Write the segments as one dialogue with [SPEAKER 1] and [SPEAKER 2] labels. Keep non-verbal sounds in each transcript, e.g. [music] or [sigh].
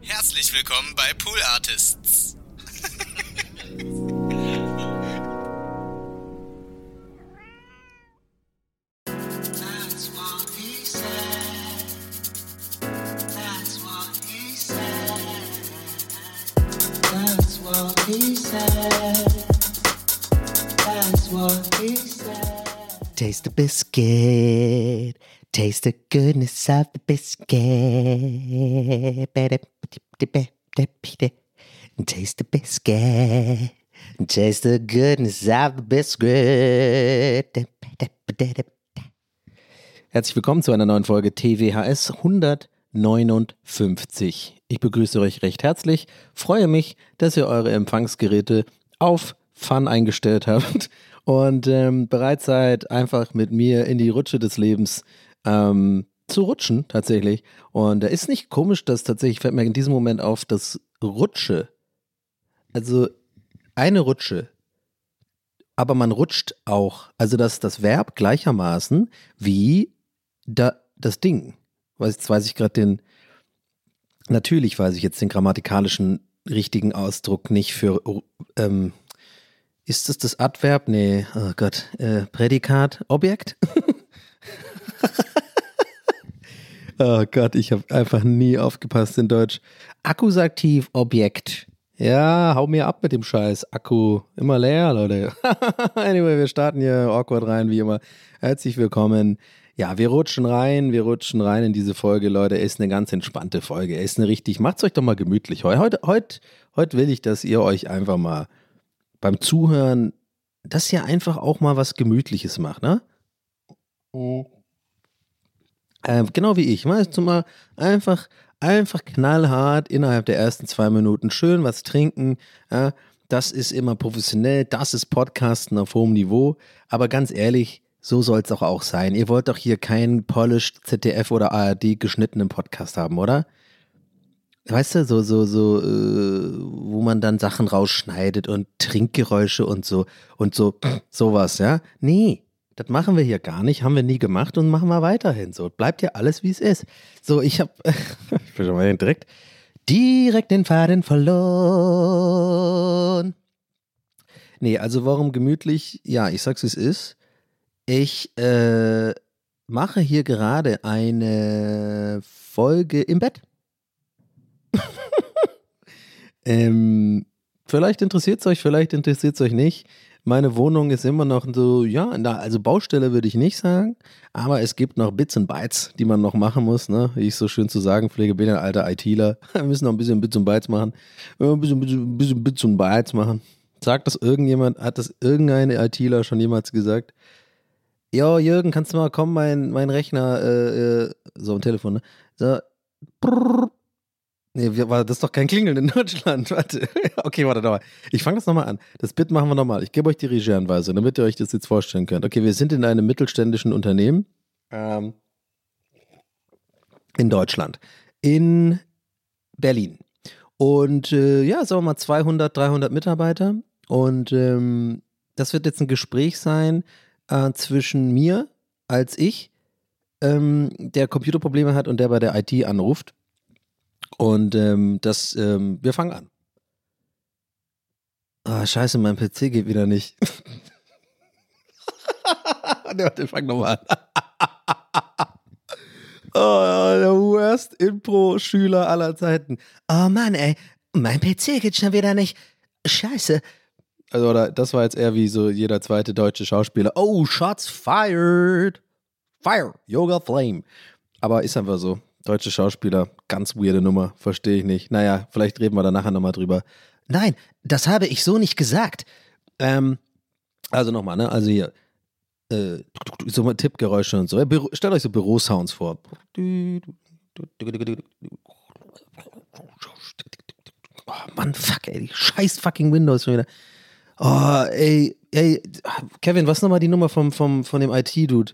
[SPEAKER 1] Herzlich willkommen bei Pool Artists.
[SPEAKER 2] Taste the biscuit. Taste the goodness of the biscuit. Taste the biscuit. Taste the goodness of the biscuit. Herzlich willkommen zu einer neuen Folge TWHS 159. Ich begrüße euch recht herzlich, freue mich, dass ihr eure Empfangsgeräte auf Fun eingestellt habt [laughs] und ähm, bereit seid, einfach mit mir in die Rutsche des Lebens ähm, zu rutschen, tatsächlich. Und da ist nicht komisch, dass tatsächlich, fällt mir in diesem Moment auf, dass Rutsche, also eine Rutsche, aber man rutscht auch, also dass das Verb gleichermaßen wie da, das Ding. Weiß, jetzt weiß ich gerade den, natürlich weiß ich jetzt den grammatikalischen richtigen Ausdruck nicht für, ähm, ist das das Adverb? Nee, oh Gott, äh, Prädikat, Objekt? [laughs] [laughs] oh Gott, ich habe einfach nie aufgepasst in Deutsch. Akkusativ, Objekt. Ja, hau mir ab mit dem Scheiß. Akku immer leer, Leute. [laughs] anyway, wir starten hier awkward rein, wie immer. Herzlich willkommen. Ja, wir rutschen rein, wir rutschen rein in diese Folge, Leute. Ist eine ganz entspannte Folge. Ist eine richtig, macht's euch doch mal gemütlich. Heute, heute, heute will ich, dass ihr euch einfach mal beim Zuhören, dass ihr einfach auch mal was Gemütliches macht, ne? Äh, genau wie ich. Weißt du mal, einfach, einfach knallhart innerhalb der ersten zwei Minuten schön was trinken. Ja, das ist immer professionell, das ist Podcasten auf hohem Niveau. Aber ganz ehrlich, so soll es doch auch sein. Ihr wollt doch hier keinen polished ZDF oder ARD geschnittenen Podcast haben, oder? Weißt du, so, so, so, äh, wo man dann Sachen rausschneidet und Trinkgeräusche und so und so, [clears throat] sowas, ja? Nee, das machen wir hier gar nicht, haben wir nie gemacht und machen wir weiterhin so. Bleibt ja alles, wie es ist. So, ich hab, [laughs] ich bin schon mal direkt, direkt den Faden verloren. Nee, also warum gemütlich? Ja, ich sag's, wie es ist. Ich äh, mache hier gerade eine Folge im Bett. [laughs] ähm, vielleicht interessiert es euch, vielleicht interessiert es euch nicht. Meine Wohnung ist immer noch so, ja, also Baustelle würde ich nicht sagen, aber es gibt noch Bits und Bytes, die man noch machen muss, ne? Wie ich so schön zu sagen pflege, bin ein alter ITler. [laughs] Wir müssen noch ein bisschen Bits und Bytes machen. Ein bisschen, bisschen, bisschen Bits und Bytes machen. Sagt das irgendjemand, hat das irgendeine ITler schon jemals gesagt? Ja, Jürgen, kannst du mal kommen, mein, mein Rechner, äh, äh, so am Telefon, ne? So, brrr. Nee, war das ist doch kein Klingeln in [laughs] Deutschland. Warte. Okay, warte doch mal. Ich fange das nochmal an. Das Bit machen wir nochmal. Ich gebe euch die Regieanweisung, damit ihr euch das jetzt vorstellen könnt. Okay, wir sind in einem mittelständischen Unternehmen ähm, in Deutschland. In Berlin. Und äh, ja, sagen wir mal 200, 300 Mitarbeiter. Und ähm, das wird jetzt ein Gespräch sein äh, zwischen mir als ich, ähm, der Computerprobleme hat und der bei der IT anruft. Und ähm, das, ähm, wir fangen an. Ah, scheiße, mein PC geht wieder nicht. [laughs] nee, warte, fang nochmal an. [laughs] Oh, der worst Impro-Schüler aller Zeiten.
[SPEAKER 3] Oh Mann, ey, mein PC geht schon wieder nicht. Scheiße.
[SPEAKER 2] Also, oder, das war jetzt eher wie so jeder zweite deutsche Schauspieler. Oh, shots fired. Fire. Yoga Flame. Aber ist einfach so. Deutsche Schauspieler, ganz weirde Nummer. Verstehe ich nicht. Naja, vielleicht reden wir da nachher nochmal drüber.
[SPEAKER 3] Nein, das habe ich so nicht gesagt.
[SPEAKER 2] Ähm, also nochmal, ne? Also hier. Äh, so mal Tippgeräusche und so. Büro, stellt euch so Bürosounds vor. Oh Mann, fuck, ey, die scheiß fucking Windows schon wieder. Oh, ey, ey, Kevin, was nochmal die Nummer vom, vom, von dem IT-Dude?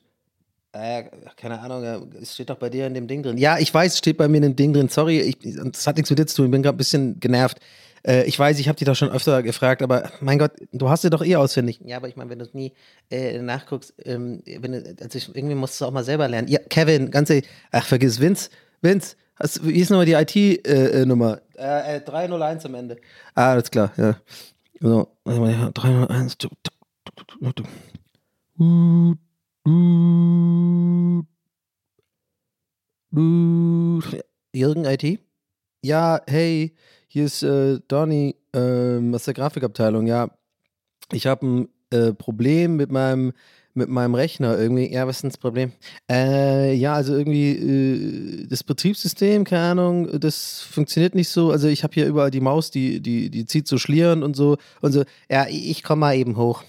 [SPEAKER 2] Äh, keine Ahnung, es steht doch bei dir in dem Ding drin. Ja, ich weiß, es steht bei mir in dem Ding drin. Sorry, ich, das hat nichts mit dir zu tun. Ich bin gerade ein bisschen genervt. Äh, ich weiß, ich habe dich doch schon öfter gefragt, aber mein Gott, du hast sie doch eh auswendig.
[SPEAKER 3] Ja, aber ich meine, wenn du es nie äh, nachguckst, ähm, wenn du, also ich, irgendwie musst du es auch mal selber lernen. Ja, Kevin, ganz ehrlich, ach, vergiss, Vince, Vince, hast, wie ist nochmal die IT-Nummer? Äh, äh, 301 am Ende. Ah, alles klar, ja. So, mal, ja, 301. Jürgen IT? Ja, hey, hier ist äh, Donny ähm, aus der Grafikabteilung. Ja, ich habe ein äh, Problem mit meinem mit meinem Rechner irgendwie. Ja, was ist denn das Problem? Äh, ja, also irgendwie äh, das Betriebssystem, keine Ahnung, das funktioniert nicht so. Also ich habe hier überall die Maus, die, die, die zieht so Schlieren und so und so. Ja, ich komme mal eben hoch.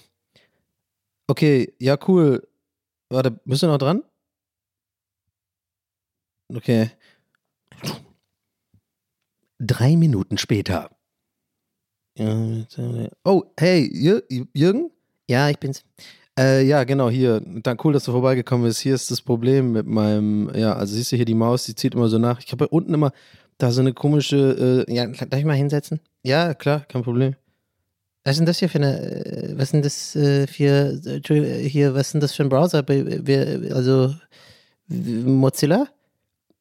[SPEAKER 3] Okay, ja, cool. Warte, bist du noch dran? Okay. Drei Minuten später. Oh, hey, Jürgen? Ja, ich bin's.
[SPEAKER 2] Äh, ja, genau, hier. Dann cool, dass du vorbeigekommen bist. Hier ist das Problem mit meinem, ja, also siehst du hier die Maus, die zieht immer so nach. Ich habe unten immer da so eine komische, äh,
[SPEAKER 3] ja, darf ich mal hinsetzen?
[SPEAKER 2] Ja, klar, kein Problem.
[SPEAKER 3] Was denn das hier für eine, äh, was denn das äh, für, hier, was denn das für ein Browser? Also, Mozilla?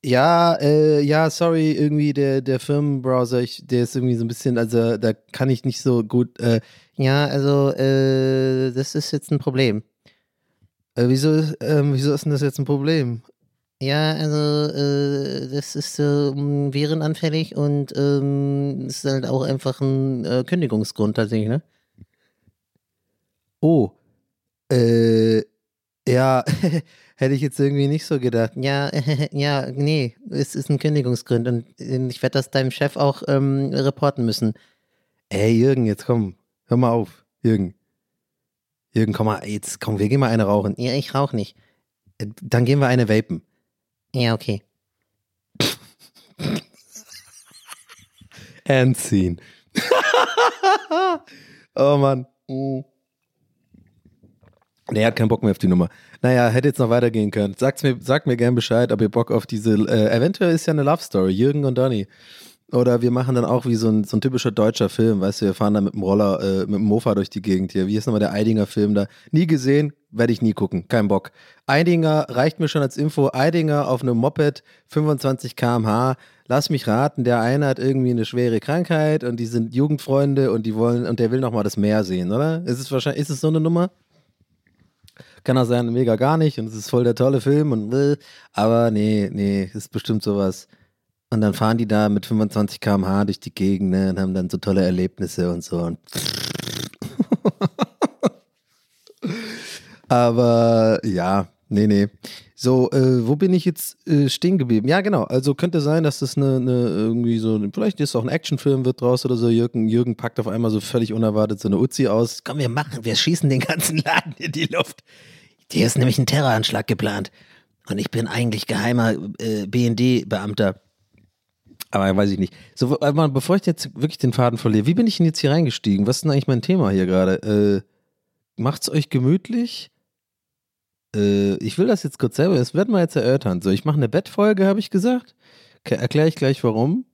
[SPEAKER 2] Ja, äh, ja, sorry, irgendwie der, der Firmenbrowser, ich, der ist irgendwie so ein bisschen, also da kann ich nicht so gut, äh,
[SPEAKER 3] ja, also, äh, das ist jetzt ein Problem.
[SPEAKER 2] Äh, wieso, ähm, wieso ist denn das jetzt ein Problem?
[SPEAKER 3] Ja, also, äh, das ist ähm, virenanfällig und ähm, ist halt auch einfach ein äh, Kündigungsgrund tatsächlich, ne?
[SPEAKER 2] Oh, äh, ja, [laughs] hätte ich jetzt irgendwie nicht so gedacht.
[SPEAKER 3] Ja, [laughs] ja, nee, es ist ein Kündigungsgrund und ich werde das deinem Chef auch ähm, reporten müssen.
[SPEAKER 2] Ey, Jürgen, jetzt komm, hör mal auf, Jürgen. Jürgen, komm mal, jetzt komm, wir gehen mal eine rauchen.
[SPEAKER 3] Ja, ich rauch nicht.
[SPEAKER 2] Äh, dann gehen wir eine vapen.
[SPEAKER 3] Ja, okay. [laughs]
[SPEAKER 2] And scene. [laughs] oh Mann. Nee, er hat keinen Bock mehr auf die Nummer. Naja, hätte jetzt noch weitergehen können. Sagt's mir, sagt mir gern Bescheid, ob ihr Bock auf diese. Äh, eventuell ist ja eine Love Story, Jürgen und Donny. Oder wir machen dann auch wie so ein, so ein typischer deutscher Film, weißt du, wir fahren dann mit dem Roller, äh, mit dem Mofa durch die Gegend hier. Wie ist nochmal der Eidinger Film da? Nie gesehen, werde ich nie gucken, kein Bock. Eidinger reicht mir schon als Info. Eidinger auf einem Moped, 25 km/h. Lass mich raten, der eine hat irgendwie eine schwere Krankheit und die sind Jugendfreunde und die wollen und der will nochmal das Meer sehen, oder? Ist es wahrscheinlich, ist es so eine Nummer? Kann auch sein, mega gar nicht und es ist voll der tolle Film und äh, aber nee, nee, ist bestimmt sowas. Und dann fahren die da mit 25 km/h durch die Gegend ne, und haben dann so tolle Erlebnisse und so. Und [laughs] Aber ja, nee, nee. So, äh, wo bin ich jetzt äh, stehen geblieben? Ja, genau. Also könnte sein, dass das eine, eine irgendwie so, vielleicht ist auch ein Actionfilm wird draus oder so. Jürgen, Jürgen packt auf einmal so völlig unerwartet so eine Uzi aus.
[SPEAKER 3] Komm, wir machen, wir schießen den ganzen Laden in die Luft. Hier ist nämlich ein Terroranschlag geplant. Und ich bin eigentlich geheimer äh, BND-Beamter.
[SPEAKER 2] Aber weiß ich nicht. So, aber bevor ich jetzt wirklich den Faden verliere, wie bin ich denn jetzt hier reingestiegen? Was ist denn eigentlich mein Thema hier gerade? Äh, macht's euch gemütlich? Äh, ich will das jetzt kurz selber, das werden wir jetzt erörtern. So, ich mache eine Bettfolge, habe ich gesagt. Erkläre ich gleich warum.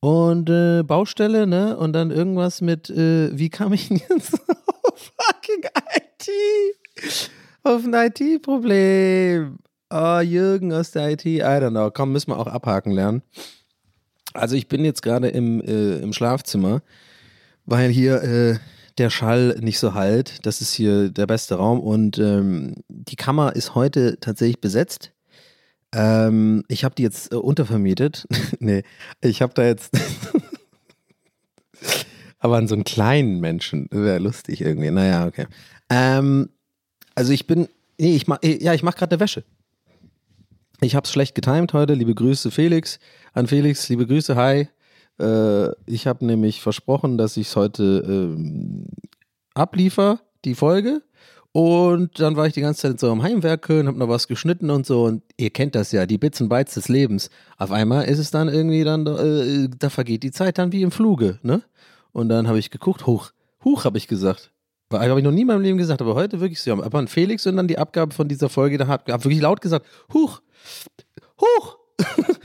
[SPEAKER 2] Und äh, Baustelle, ne? Und dann irgendwas mit, äh, wie kam ich denn jetzt [laughs] auf fucking IT? Auf ein IT-Problem. Oh, Jürgen aus der IT, I don't know. Komm, müssen wir auch abhaken lernen. Also ich bin jetzt gerade im, äh, im Schlafzimmer, weil hier äh, der Schall nicht so halt. Das ist hier der beste Raum und ähm, die Kammer ist heute tatsächlich besetzt. Ähm, ich habe die jetzt äh, untervermietet. [laughs] nee, ich habe da jetzt. [laughs] Aber an so einen kleinen Menschen. Wäre lustig irgendwie. Naja, okay. Ähm, also ich bin. Nee, ich mach, ja, ich mache gerade eine Wäsche. Ich habe es schlecht getimt heute. Liebe Grüße, Felix. An Felix, liebe Grüße, hi. Äh, ich habe nämlich versprochen, dass ich es heute ähm, abliefer, die Folge. Und dann war ich die ganze Zeit so am Heimwerkeln, hab noch was geschnitten und so. Und ihr kennt das ja, die Bits und Bytes des Lebens. Auf einmal ist es dann irgendwie dann, äh, da vergeht die Zeit dann wie im Fluge, ne? Und dann habe ich geguckt, hoch, hoch habe ich gesagt. Habe ich noch nie in meinem Leben gesagt, aber heute wirklich so. Aber an Felix und dann die Abgabe von dieser Folge, da habe hab wirklich laut gesagt, huch, huch. [laughs]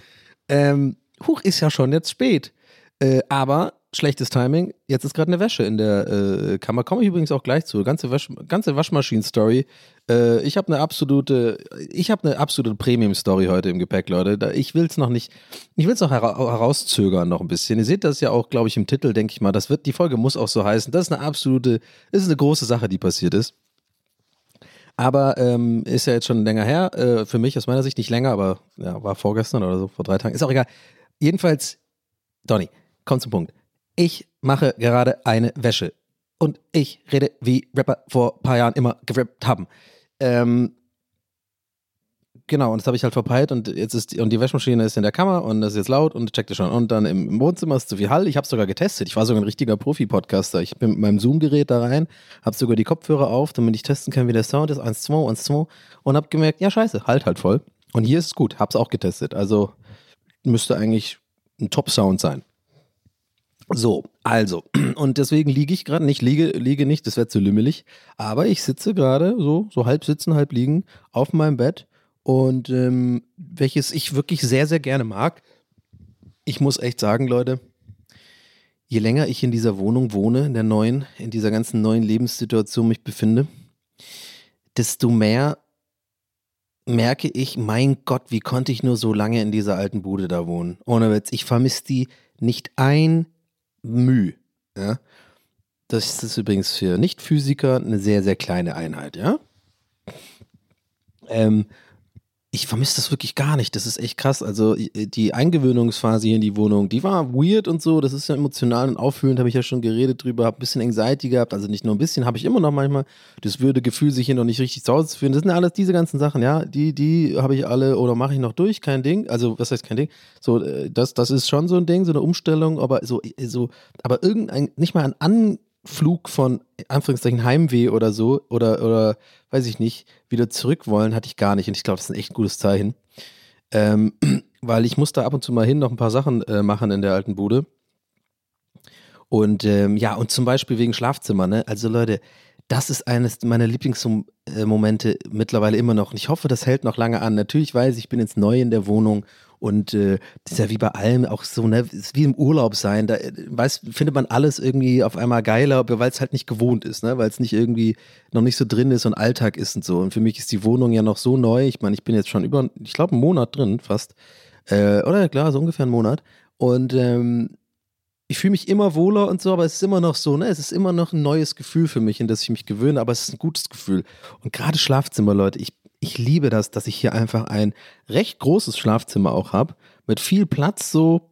[SPEAKER 2] ähm, huch ist ja schon jetzt spät. Äh, aber schlechtes Timing. Jetzt ist gerade eine Wäsche in der äh, Kammer. Komme ich übrigens auch gleich zu. Ganze, Wasch, ganze Waschmaschinen-Story. Äh, ich habe eine absolute, ich habe eine absolute Premium-Story heute im Gepäck, Leute. Ich will es noch nicht, ich will es noch hera herauszögern noch ein bisschen. Ihr seht das ja auch, glaube ich, im Titel, denke ich mal. Das wird, die Folge muss auch so heißen. Das ist eine absolute, ist eine große Sache, die passiert ist. Aber ähm, ist ja jetzt schon länger her. Äh, für mich aus meiner Sicht nicht länger, aber ja, war vorgestern oder so, vor drei Tagen. Ist auch egal. Jedenfalls, Donny, komm zum Punkt. Ich mache gerade eine Wäsche. Und ich rede, wie Rapper vor ein paar Jahren immer gerappt haben. Ähm, genau, und das habe ich halt verpeilt und jetzt ist die, und die Wäschmaschine ist in der Kammer und das ist jetzt laut und checkte schon. Und dann im, Wohnzimmer ist zu viel Hall. Ich habe sogar getestet. Ich war sogar ein richtiger Profi-Podcaster. Ich bin mit meinem Zoom-Gerät da rein, habe sogar die Kopfhörer auf, damit ich testen kann, wie der Sound ist. 1, 2, 1, 2 und habe gemerkt, ja scheiße, halt halt voll. Und hier ist es gut, hab's auch getestet. Also müsste eigentlich ein Top-Sound sein. So, also, [clears throat] und deswegen liege ich gerade nicht, liege, liege nicht, das wäre zu lümmelig, aber ich sitze gerade so, so halb sitzen, halb liegen auf meinem Bett und ähm, welches ich wirklich sehr, sehr gerne mag. Ich muss echt sagen, Leute, je länger ich in dieser Wohnung wohne, in der neuen, in dieser ganzen neuen Lebenssituation mich befinde, desto mehr merke ich, mein Gott, wie konnte ich nur so lange in dieser alten Bude da wohnen? Ohne Witz, ich vermisse die nicht ein μ. Ja? Das ist übrigens für Nicht-Physiker eine sehr, sehr kleine Einheit, ja. Ähm, ich vermisse das wirklich gar nicht. Das ist echt krass. Also die Eingewöhnungsphase hier in die Wohnung, die war weird und so. Das ist ja emotional und auffühlend, habe ich ja schon geredet drüber. Habe ein bisschen Anxiety gehabt. Also nicht nur ein bisschen, habe ich immer noch manchmal. Das würde Gefühl, sich hier noch nicht richtig zu Hause zu fühlen. Das sind alles diese ganzen Sachen, ja. Die, die habe ich alle oder mache ich noch durch, kein Ding. Also was heißt kein Ding? So, äh, das, das ist schon so ein Ding, so eine Umstellung, aber so, so, aber irgendein, nicht mal ein An Flug von Anführungszeichen Heimweh oder so oder, oder weiß ich nicht, wieder zurück wollen, hatte ich gar nicht. Und ich glaube, das ist ein echt gutes Zeichen. Ähm, [clears throat] weil ich musste ab und zu mal hin noch ein paar Sachen äh, machen in der alten Bude. Und ähm, ja, und zum Beispiel wegen Schlafzimmer, ne? Also Leute, das ist eines meiner Lieblingsmomente mittlerweile immer noch. Und ich hoffe, das hält noch lange an. Natürlich weiß ich, ich bin jetzt neu in der Wohnung und äh, das ist ja wie bei allem auch so, ne, ist wie im Urlaub sein. Da weiß, findet man alles irgendwie auf einmal geiler, weil es halt nicht gewohnt ist, ne? Weil es nicht irgendwie noch nicht so drin ist und Alltag ist und so. Und für mich ist die Wohnung ja noch so neu. Ich meine, ich bin jetzt schon über, ich glaube, einen Monat drin, fast. Äh, oder klar, so ungefähr einen Monat. Und ähm, ich fühle mich immer wohler und so, aber es ist immer noch so, ne? Es ist immer noch ein neues Gefühl für mich, in das ich mich gewöhne, aber es ist ein gutes Gefühl. Und gerade Schlafzimmer, Leute, ich ich liebe das, dass ich hier einfach ein recht großes Schlafzimmer auch habe, mit viel Platz, so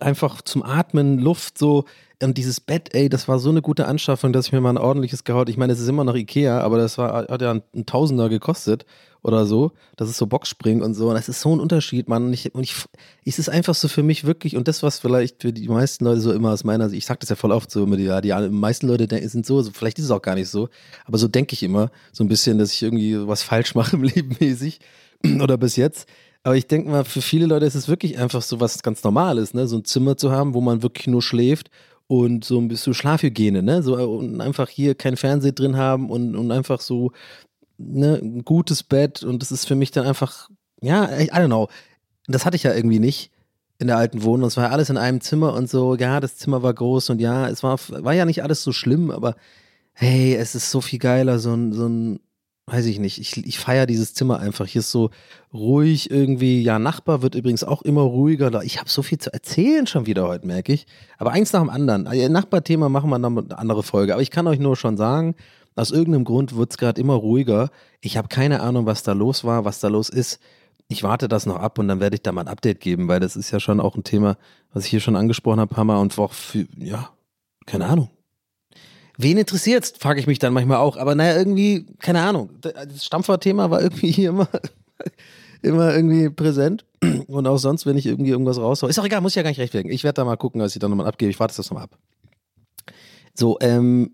[SPEAKER 2] einfach zum Atmen, Luft, so. Und dieses Bett, ey, das war so eine gute Anschaffung, dass ich mir mal ein ordentliches gehaut. Ich meine, es ist immer noch Ikea, aber das war, hat ja ein Tausender gekostet oder so. Das ist so Boxspring und so. Und das ist so ein Unterschied, Mann. Und ich, und ich, es ist einfach so für mich wirklich, und das, was vielleicht für die meisten Leute so immer aus meiner Sicht, ich sag das ja voll oft so immer, die, die meisten Leute sind so, so, vielleicht ist es auch gar nicht so, aber so denke ich immer, so ein bisschen, dass ich irgendwie was falsch mache im Leben mäßig oder bis jetzt. Aber ich denke mal, für viele Leute ist es wirklich einfach so was ganz Normales, ne? So ein Zimmer zu haben, wo man wirklich nur schläft und so ein bisschen Schlafhygiene, ne? So und einfach hier kein Fernseher drin haben und, und einfach so ne, ein gutes Bett und das ist für mich dann einfach, ja, I don't know. Das hatte ich ja irgendwie nicht in der alten Wohnung. Es war alles in einem Zimmer und so, ja, das Zimmer war groß und ja, es war, war ja nicht alles so schlimm, aber hey, es ist so viel geiler, so ein, so ein, weiß ich nicht, ich, ich feiere dieses Zimmer einfach. Hier ist so ruhig irgendwie. Ja, Nachbar wird übrigens auch immer ruhiger. Ich habe so viel zu erzählen schon wieder heute, merke ich. Aber eins nach dem anderen. Nachbarthema machen wir noch eine andere Folge. Aber ich kann euch nur schon sagen, aus irgendeinem Grund wird es gerade immer ruhiger. Ich habe keine Ahnung, was da los war, was da los ist. ich warte das noch ab und dann werde ich da mal ein Update geben, weil das ist ja schon auch ein Thema, was ich hier schon angesprochen habe, Hammer und auch für, ja, keine Ahnung. Wen interessiert's, frage ich mich dann manchmal auch. Aber naja, irgendwie, keine Ahnung. Das Stammfahrthema war irgendwie [laughs] hier immer, immer irgendwie präsent. Und auch sonst, wenn ich irgendwie irgendwas raushaue. Ist auch egal, muss ich ja gar nicht recht werden. Ich werde da mal gucken, was ich dann nochmal abgebe. Ich warte das nochmal ab. So, ähm,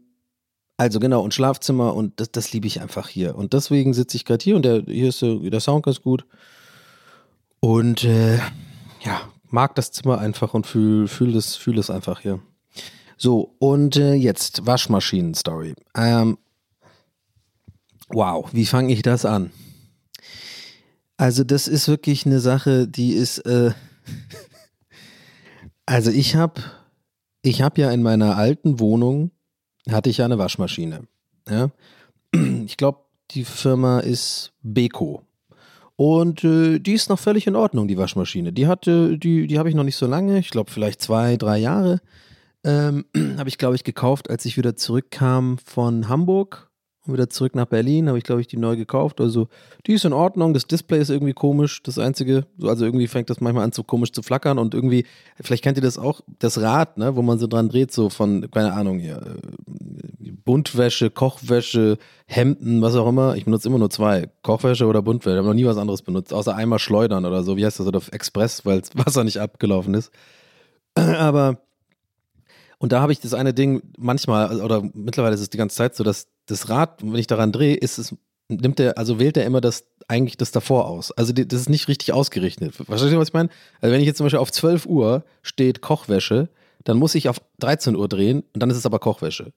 [SPEAKER 2] also genau, und Schlafzimmer und das, das liebe ich einfach hier. Und deswegen sitze ich gerade hier und der, hier ist der Sound ganz gut. Und äh, ja, mag das Zimmer einfach und fühle fühl das, fühl das einfach hier. So, und äh, jetzt Waschmaschinen-Story. Ähm, wow, wie fange ich das an? Also, das ist wirklich eine Sache, die ist. Äh, [laughs] also, ich habe ich hab ja in meiner alten Wohnung hatte ich ja eine Waschmaschine. Ja? [clears throat] Ich glaube, die Firma ist Beko. Und äh, die ist noch völlig in Ordnung, die Waschmaschine. Die hatte, die, die habe ich noch nicht so lange, ich glaube vielleicht zwei, drei Jahre. Ähm, [clears throat] habe ich, glaube ich, gekauft, als ich wieder zurückkam von Hamburg und wieder zurück nach Berlin, habe ich, glaube ich, die neu gekauft. Also, die ist in Ordnung. Das Display ist irgendwie komisch. Das Einzige, also irgendwie fängt das manchmal an, so komisch zu flackern und irgendwie, vielleicht kennt ihr das auch, das Rad, ne, wo man so dran dreht, so von, keine Ahnung, hier, äh, Buntwäsche, Kochwäsche, Hemden, was auch immer. Ich benutze immer nur zwei. Kochwäsche oder Buntwäsche. Ich habe noch nie was anderes benutzt, außer einmal schleudern oder so. Wie heißt das? Oder Express, weil das [laughs] Wasser nicht abgelaufen ist. [clears throat] Aber und da habe ich das eine Ding manchmal, oder mittlerweile ist es die ganze Zeit so, dass das Rad, wenn ich daran drehe, ist es, nimmt er, also wählt er immer das, eigentlich das davor aus. Also die, das ist nicht richtig ausgerichtet. Verstehst du, was ich meine? Also wenn ich jetzt zum Beispiel auf 12 Uhr steht Kochwäsche, dann muss ich auf 13 Uhr drehen und dann ist es aber Kochwäsche.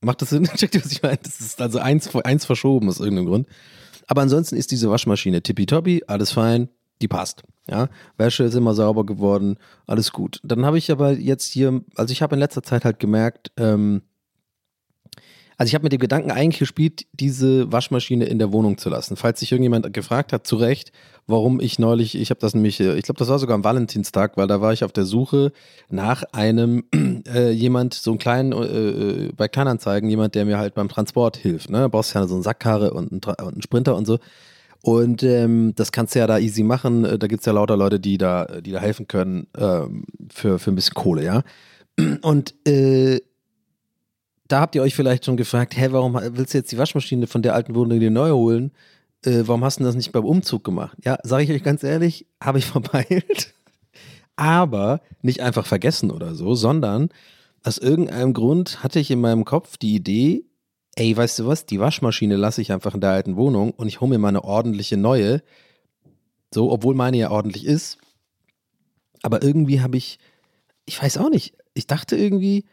[SPEAKER 2] Macht das Sinn? [laughs] Checkt ihr, was ich meine? Das ist also eins, eins verschoben aus irgendeinem Grund. Aber ansonsten ist diese Waschmaschine tippitoppi, alles fein, die passt. Ja, Wäsche ist immer sauber geworden, alles gut. Dann habe ich aber jetzt hier, also ich habe in letzter Zeit halt gemerkt, ähm, also ich habe mit dem Gedanken eigentlich gespielt, diese Waschmaschine in der Wohnung zu lassen. Falls sich irgendjemand gefragt hat, zu Recht, warum ich neulich, ich habe das nämlich, ich glaube, das war sogar am Valentinstag, weil da war ich auf der Suche nach einem [clears throat] äh, jemand, so einen kleinen, äh, äh bei Kleinanzeigen, jemand, der mir halt beim Transport hilft. Ne? Du brauchst ja so einen Sackkarre und einen, und einen Sprinter und so. Und ähm, das kannst du ja da easy machen. Äh, da gibt es ja lauter Leute, die da, die da helfen können ähm, für, für ein bisschen Kohle, ja. Und äh, da habt ihr euch vielleicht schon gefragt, hä, warum willst du jetzt die Waschmaschine von der alten Wohnung dir neu holen? Äh, warum hast du das nicht beim Umzug gemacht? Ja, sage ich euch ganz ehrlich, [laughs] habe ich verpeilt. Aber nicht einfach vergessen oder so, sondern aus irgendeinem Grund hatte ich in meinem Kopf die Idee, ey, weißt du was, die Waschmaschine lasse ich einfach in der alten Wohnung und ich hole mir mal eine ordentliche neue. So, obwohl meine ja ordentlich ist. Aber irgendwie habe ich, ich weiß auch nicht, ich dachte irgendwie,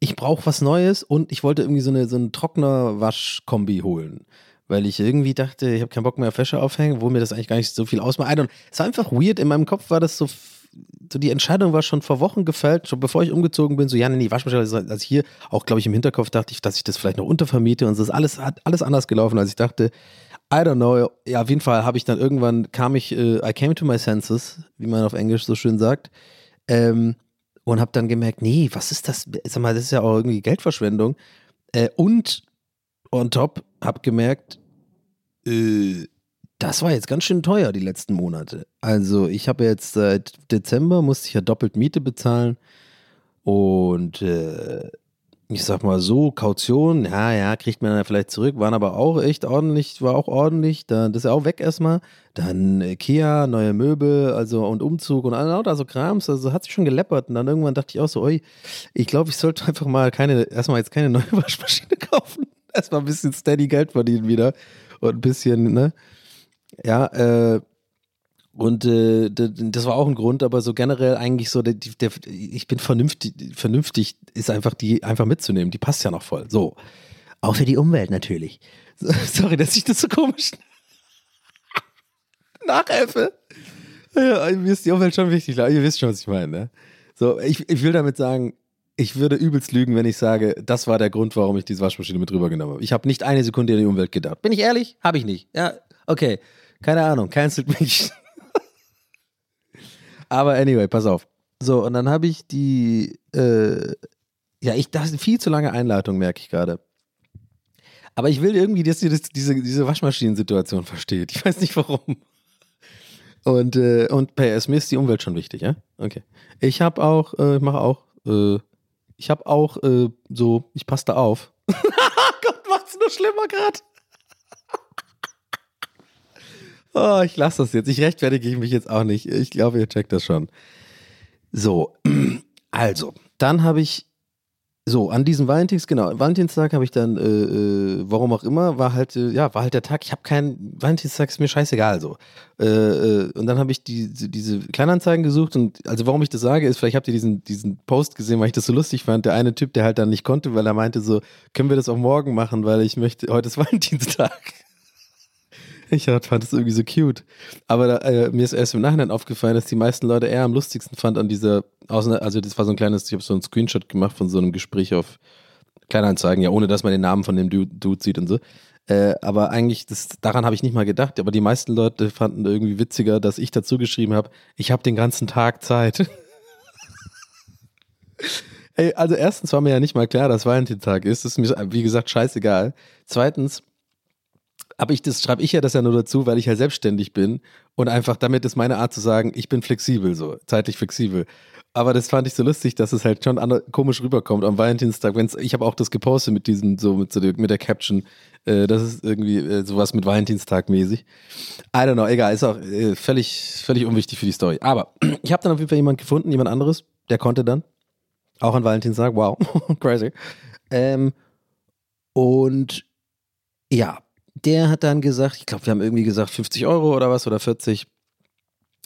[SPEAKER 2] ich brauche was Neues und ich wollte irgendwie so eine, so eine Trockner-Waschkombi holen. Weil ich irgendwie dachte, ich habe keinen Bock mehr auf Wäsche aufhängen, wo mir das eigentlich gar nicht so viel ausmacht. Es war einfach weird. In meinem Kopf war das so so die Entscheidung war schon vor Wochen gefällt, schon bevor ich umgezogen bin, so, ja, nee, nee, Waschmaschine, also, hier auch, glaube ich, im Hinterkopf dachte ich, dass ich das vielleicht noch untervermiete und so ist alles, hat alles anders gelaufen, als ich dachte. I don't know. Ja, auf jeden Fall habe ich dann irgendwann, kam ich, äh, I came to my senses, wie man auf Englisch so schön sagt, ähm, und habe dann gemerkt, nee, was ist das? Sag mal, das ist ja auch irgendwie Geldverschwendung. Äh, und on top habe gemerkt, äh, das war jetzt ganz schön teuer die letzten Monate. Also ich habe jetzt seit Dezember musste ich ja doppelt Miete bezahlen. Und äh, ich sag mal so, Kaution, ja, ja, kriegt man dann vielleicht zurück, waren aber auch echt ordentlich, war auch ordentlich, dann, das ist ja auch weg erstmal. Dann Ikea, neue Möbel, also und Umzug und all also Krams, also hat sich schon geleppert. Und dann irgendwann dachte ich auch so, oi, ich glaube, ich sollte einfach mal keine, erstmal jetzt keine neue [laughs] Waschmaschine kaufen, erstmal ein bisschen steady Geld verdienen wieder. Und ein bisschen, ne, ja, äh, und äh, das war auch ein Grund, aber so generell eigentlich so, der, der, ich bin vernünftig, vernünftig ist einfach die einfach mitzunehmen. Die passt ja noch voll. So. Auch für die Umwelt natürlich. [laughs] Sorry, dass ich das so komisch [laughs] nachhelfe. Ja, mir ist die Umwelt schon wichtig. Ihr wisst schon, was ich meine. Ne? So, ich, ich will damit sagen, ich würde übelst lügen, wenn ich sage, das war der Grund, warum ich diese Waschmaschine mit rübergenommen habe. Ich habe nicht eine Sekunde an die Umwelt gedacht. Bin ich ehrlich? Habe ich nicht. Ja, okay. Keine Ahnung, cancelt mich. [laughs] Aber anyway, pass auf. So, und dann habe ich die, äh, ja, ich, das ist viel zu lange Einleitung, merke ich gerade. Aber ich will irgendwie, dass ihr das, diese, diese Waschmaschinensituation versteht. Ich weiß nicht warum. Und, äh, und PS, mir ist die Umwelt schon wichtig, ja? Okay. Ich habe auch, äh, ich mache auch, äh, ich habe auch äh, so, ich passe da auf. [laughs] Gott, macht's nur schlimmer gerade. Oh, ich lasse das jetzt. Ich rechtfertige mich jetzt auch nicht. Ich glaube, ihr checkt das schon. So, [clears throat] also, dann habe ich so, an diesem Valentins, genau, Valentinstag habe ich dann, äh, äh, warum auch immer, war halt, äh, ja, war halt der Tag, ich habe keinen, Valentinstag ist mir scheißegal so. Äh, äh und dann habe ich die, diese Kleinanzeigen gesucht und, also warum ich das sage, ist, vielleicht habt ihr diesen, diesen Post gesehen, weil ich das so lustig fand, der eine Typ, der halt dann nicht konnte, weil er meinte so, können wir das auch morgen machen, weil ich möchte, heute ist [laughs] Valentinstag. Ich fand das irgendwie so cute. Aber äh, mir ist erst im Nachhinein aufgefallen, dass die meisten Leute eher am lustigsten fand an dieser, also das war so ein kleines, ich habe so einen Screenshot gemacht von so einem Gespräch auf Kleinanzeigen, ja, ohne dass man den Namen von dem Dude, Dude sieht und so. Äh, aber eigentlich, das, daran habe ich nicht mal gedacht. Aber die meisten Leute fanden irgendwie witziger, dass ich dazu geschrieben habe, ich habe den ganzen Tag Zeit. [laughs] Ey, also erstens war mir ja nicht mal klar, dass Valentinstag ist. Das ist mir, wie gesagt, scheißegal. Zweitens, aber ich, das schreibe ich ja das ja nur dazu, weil ich ja selbstständig bin und einfach damit ist meine Art zu sagen, ich bin flexibel, so zeitlich flexibel. Aber das fand ich so lustig, dass es halt schon komisch rüberkommt am Valentinstag. Wenn's, ich habe auch das gepostet mit diesem, so mit, mit der Caption, äh, das ist irgendwie äh, sowas mit Valentinstag mäßig. I don't know, egal, ist auch äh, völlig, völlig unwichtig für die Story. Aber [clears throat] ich habe dann auf jeden Fall jemand gefunden, jemand anderes, der konnte dann. Auch an Valentinstag, wow, [laughs] crazy. Ähm, und ja, der hat dann gesagt, ich glaube, wir haben irgendwie gesagt 50 Euro oder was oder 40.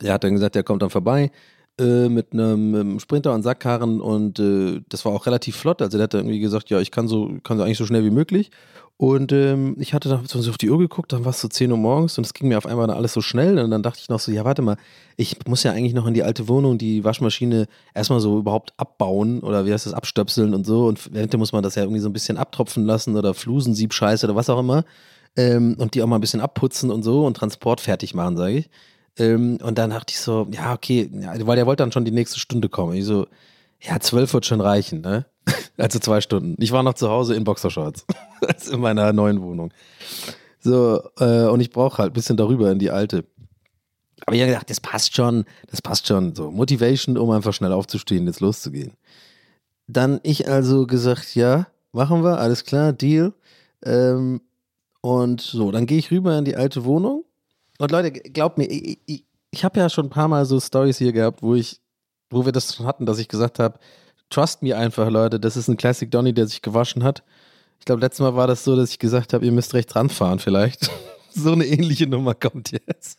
[SPEAKER 2] Er hat dann gesagt, der kommt dann vorbei äh, mit einem Sprinter und Sackkarren und äh, das war auch relativ flott. Also der hat dann irgendwie gesagt, ja, ich kann so, kann so eigentlich so schnell wie möglich. Und ähm, ich hatte dann so auf die Uhr geguckt, dann war es so 10 Uhr morgens und es ging mir auf einmal alles so schnell. Und dann dachte ich noch so, ja, warte mal, ich muss ja eigentlich noch in die alte Wohnung die Waschmaschine erstmal so überhaupt abbauen oder wie heißt das, abstöpseln und so. Und währenddessen muss man das ja irgendwie so ein bisschen abtropfen lassen oder Flusensiebscheiße oder was auch immer ähm, und die auch mal ein bisschen abputzen und so und Transport fertig machen, sage ich. Ähm, und dann dachte ich so, ja, okay, ja, weil der wollte dann schon die nächste Stunde kommen. Ich so, ja, zwölf wird schon reichen, ne? [laughs] Also zwei Stunden. Ich war noch zu Hause in Boxershorts. [laughs] in meiner neuen Wohnung. So, äh, und ich brauche halt ein bisschen darüber in die alte. Aber ich habe gedacht, das passt schon, das passt schon. So, Motivation, um einfach schnell aufzustehen, jetzt loszugehen. Dann ich also gesagt, ja, machen wir, alles klar, Deal. Ähm, und so, dann gehe ich rüber in die alte Wohnung. Und Leute, glaubt mir, ich, ich, ich habe ja schon ein paar Mal so Stories hier gehabt, wo ich, wo wir das schon hatten, dass ich gesagt habe, trust me einfach, Leute, das ist ein Classic Donny, der sich gewaschen hat. Ich glaube, letztes Mal war das so, dass ich gesagt habe, ihr müsst rechts ranfahren vielleicht. [laughs] so eine ähnliche Nummer kommt jetzt.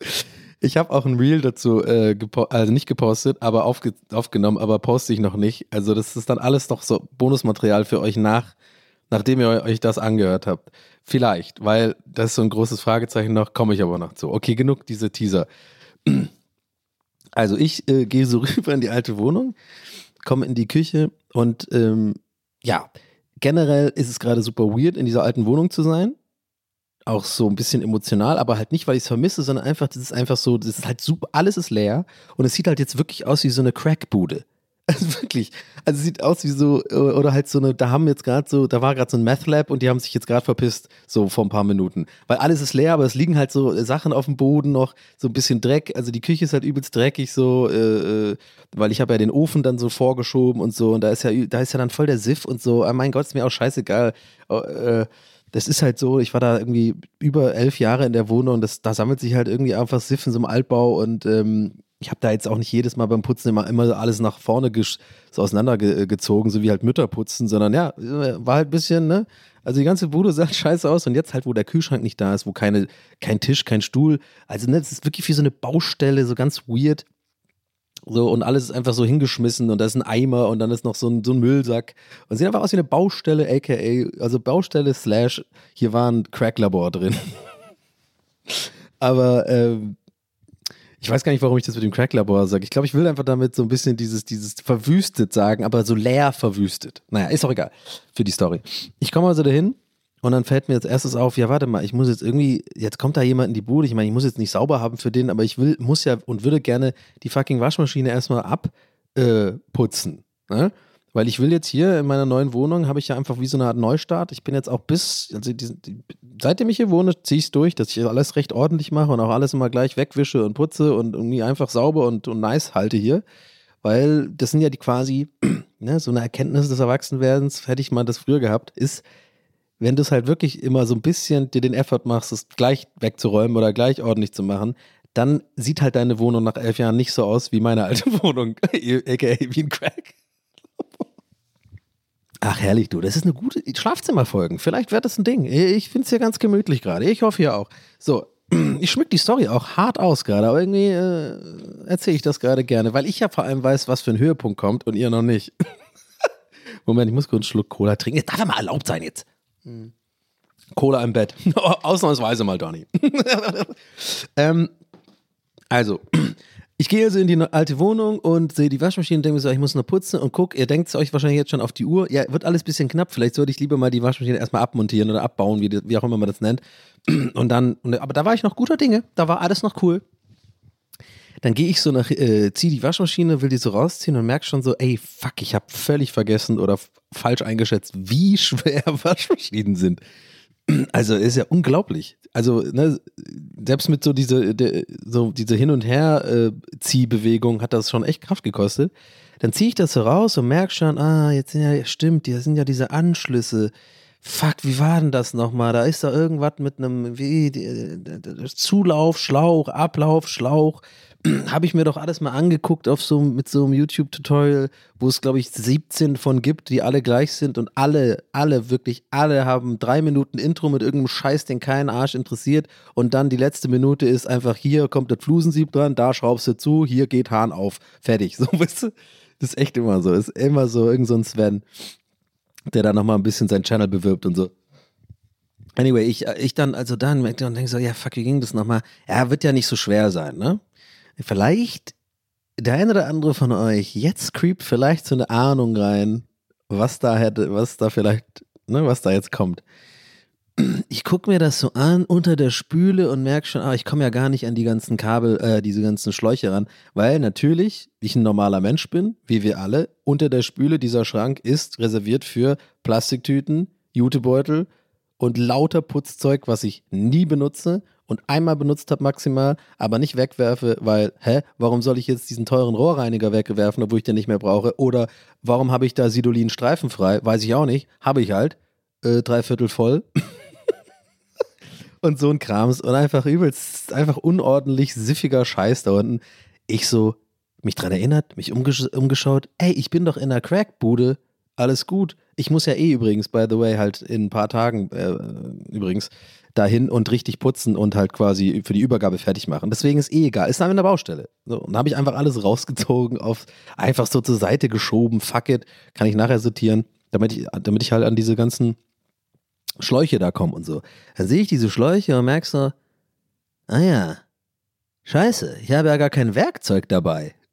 [SPEAKER 2] [laughs] Ich habe auch ein Reel dazu, äh, also nicht gepostet, aber aufge aufgenommen, aber poste ich noch nicht. Also das ist dann alles noch so Bonusmaterial für euch nach, nachdem ihr euch das angehört habt. Vielleicht, weil das ist so ein großes Fragezeichen noch, komme ich aber noch zu. Okay, genug diese Teaser. Also ich äh, gehe so [laughs] rüber in die alte Wohnung, komme in die Küche und ähm, ja, generell ist es gerade super weird, in dieser alten Wohnung zu sein. Auch so ein bisschen emotional, aber halt nicht, weil ich es vermisse, sondern einfach, das ist einfach so, das ist halt super, alles ist leer und es sieht halt jetzt wirklich aus wie so eine Crackbude. [laughs] Also wirklich. Also sieht aus wie so, oder halt so eine, da haben jetzt gerade so, da war gerade so ein Math Lab und die haben sich jetzt gerade verpisst, so vor ein paar Minuten. Weil alles ist leer, aber es liegen halt so Sachen auf dem Boden noch, so ein bisschen Dreck. Also die Küche ist halt übelst dreckig, so, äh, äh weil ich habe ja den Ofen dann so vorgeschoben und so und da ist ja, da ist ja dann voll der Siff und so. Oh mein Gott, ist mir auch scheißegal. Oh, äh, das ist halt so, ich war da irgendwie über elf Jahre in der Wohnung, das, da sammelt sich halt irgendwie einfach Siff in so einem Altbau und ähm, ich habe da jetzt auch nicht jedes Mal beim Putzen immer, immer alles nach vorne so auseinandergezogen, so wie halt Mütter putzen, sondern ja, war halt ein bisschen, ne? Also die ganze Bude sah [laughs] scheiße aus und jetzt halt, wo der Kühlschrank nicht da ist, wo keine, kein Tisch, kein Stuhl, also ne, es ist wirklich wie so eine Baustelle, so ganz weird. So, und alles ist einfach so hingeschmissen und da ist ein Eimer und dann ist noch so ein, so ein Müllsack. Und sieht einfach aus wie eine Baustelle, aka, also Baustelle slash, hier war ein Cracklabor drin. [laughs] Aber ähm, ich weiß gar nicht, warum ich das mit dem Cracklabor sage. Ich glaube, ich will einfach damit so ein bisschen dieses, dieses verwüstet sagen, aber so leer verwüstet. Naja, ist auch egal für die Story. Ich komme also dahin und dann fällt mir als erstes auf, ja, warte mal, ich muss jetzt irgendwie, jetzt kommt da jemand in die Bude. Ich meine, ich muss jetzt nicht sauber haben für den, aber ich will, muss ja und würde gerne die fucking Waschmaschine erstmal abputzen. Äh, ne? Weil ich will jetzt hier in meiner neuen Wohnung, habe ich ja einfach wie so eine Art Neustart. Ich bin jetzt auch bis, also die, die, seitdem ich hier wohne, ziehe ich es durch, dass ich alles recht ordentlich mache und auch alles immer gleich wegwische und putze und irgendwie einfach sauber und, und nice halte hier. Weil das sind ja die quasi, [clears throat] ne, so eine Erkenntnis des Erwachsenwerdens, hätte ich mal das früher gehabt, ist, wenn du es halt wirklich immer so ein bisschen dir den Effort machst, es gleich wegzuräumen oder gleich ordentlich zu machen, dann sieht halt deine Wohnung nach elf Jahren nicht so aus wie meine alte [laughs] Wohnung, [laughs] aka wie ein Crack. Ach, herrlich, du. Das ist eine gute Schlafzimmerfolgen. Vielleicht wird das ein Ding. Ich finde es ja ganz gemütlich gerade. Ich hoffe ja auch. So, [clears throat] ich schmück die Story auch hart aus gerade, aber irgendwie äh, erzähle ich das gerade gerne, weil ich ja vor allem weiß, was für ein Höhepunkt kommt und ihr noch nicht. [laughs] Moment, ich muss kurz einen Schluck Cola trinken. Das darf ja mal erlaubt sein jetzt. Mhm. Cola im Bett. [laughs] Ausnahmsweise mal, Donny. [laughs] ähm, also, [clears throat] ich gehe also in die alte Wohnung und sehe die Waschmaschine und denke mir so, ich muss noch putzen und guck, ihr denkt euch wahrscheinlich jetzt schon auf die Uhr. Ja, wird alles ein bisschen knapp. Vielleicht sollte ich lieber mal die Waschmaschine erstmal abmontieren oder abbauen, wie, wie auch immer man das nennt. [clears throat] Und dann, aber da war ich noch guter Dinge. Da war alles noch cool. Dann gehe ich so nach, äh, ziehe die Waschmaschine, will die so rausziehen und merke schon so, ey, fuck, ich habe völlig vergessen oder falsch eingeschätzt, wie [laughs] schwer Waschmaschinen sind. Also ist ja unglaublich. Also ne, selbst mit so diese de, so diese hin und her äh, Ziehbewegung hat das schon echt Kraft gekostet. Dann ziehe ich das so raus und merke schon, ah, jetzt sind ja stimmt, hier sind ja diese Anschlüsse. Fuck, wie war denn das nochmal? Da ist da irgendwas mit einem wie, Zulauf, Schlauch, Ablauf, Schlauch [clears throat] habe ich mir doch alles mal angeguckt auf so mit so einem YouTube-Tutorial, wo es glaube ich 17 von gibt, die alle gleich sind und alle, alle wirklich alle haben drei Minuten Intro mit irgendeinem Scheiß, den keinen Arsch interessiert und dann die letzte Minute ist einfach hier kommt das Flusensieb dran, da schraubst du zu, hier geht Hahn auf, fertig. [laughs] So weißt du, das ist echt immer so, ist immer so irgend so ein Sven, der da noch mal ein bisschen seinen Channel bewirbt und so. Anyway, ich, ich dann, also dann merkte und denke so, ja, fuck, wie ging das nochmal? Ja, wird ja nicht so schwer sein, ne? Vielleicht der eine oder andere von euch, jetzt creept vielleicht so eine Ahnung rein, was da hätte, was da vielleicht, ne, was da jetzt kommt. Ich gucke mir das so an unter der Spüle und merke schon, ah, ich komme ja gar nicht an die ganzen Kabel, äh, diese ganzen Schläuche ran, weil natürlich ich ein normaler Mensch bin, wie wir alle. Unter der Spüle dieser Schrank ist reserviert für Plastiktüten, Jutebeutel und lauter Putzzeug, was ich nie benutze und einmal benutzt habe maximal, aber nicht wegwerfe, weil, hä, warum soll ich jetzt diesen teuren Rohrreiniger wegwerfen, obwohl ich den nicht mehr brauche? Oder warum habe ich da Sidolin streifenfrei? Weiß ich auch nicht. Habe ich halt. Äh, dreiviertel voll. [laughs] und so ein Krams und einfach übelst, einfach unordentlich, siffiger Scheiß da unten. Ich so, mich dran erinnert, mich umgesch umgeschaut, ey, ich bin doch in der Crackbude, alles gut. Ich muss ja eh übrigens, by the way, halt in ein paar Tagen, äh, übrigens, dahin und richtig putzen und halt quasi für die Übergabe fertig machen. Deswegen ist eh egal. Ist dann in der Baustelle. So, und da habe ich einfach alles rausgezogen, auf einfach so zur Seite geschoben. Fuck it, kann ich nachher sortieren, damit ich, damit ich halt an diese ganzen Schläuche da komme und so. Dann sehe ich diese Schläuche und merke so, ah ja, scheiße, ich habe ja gar kein Werkzeug dabei. [laughs]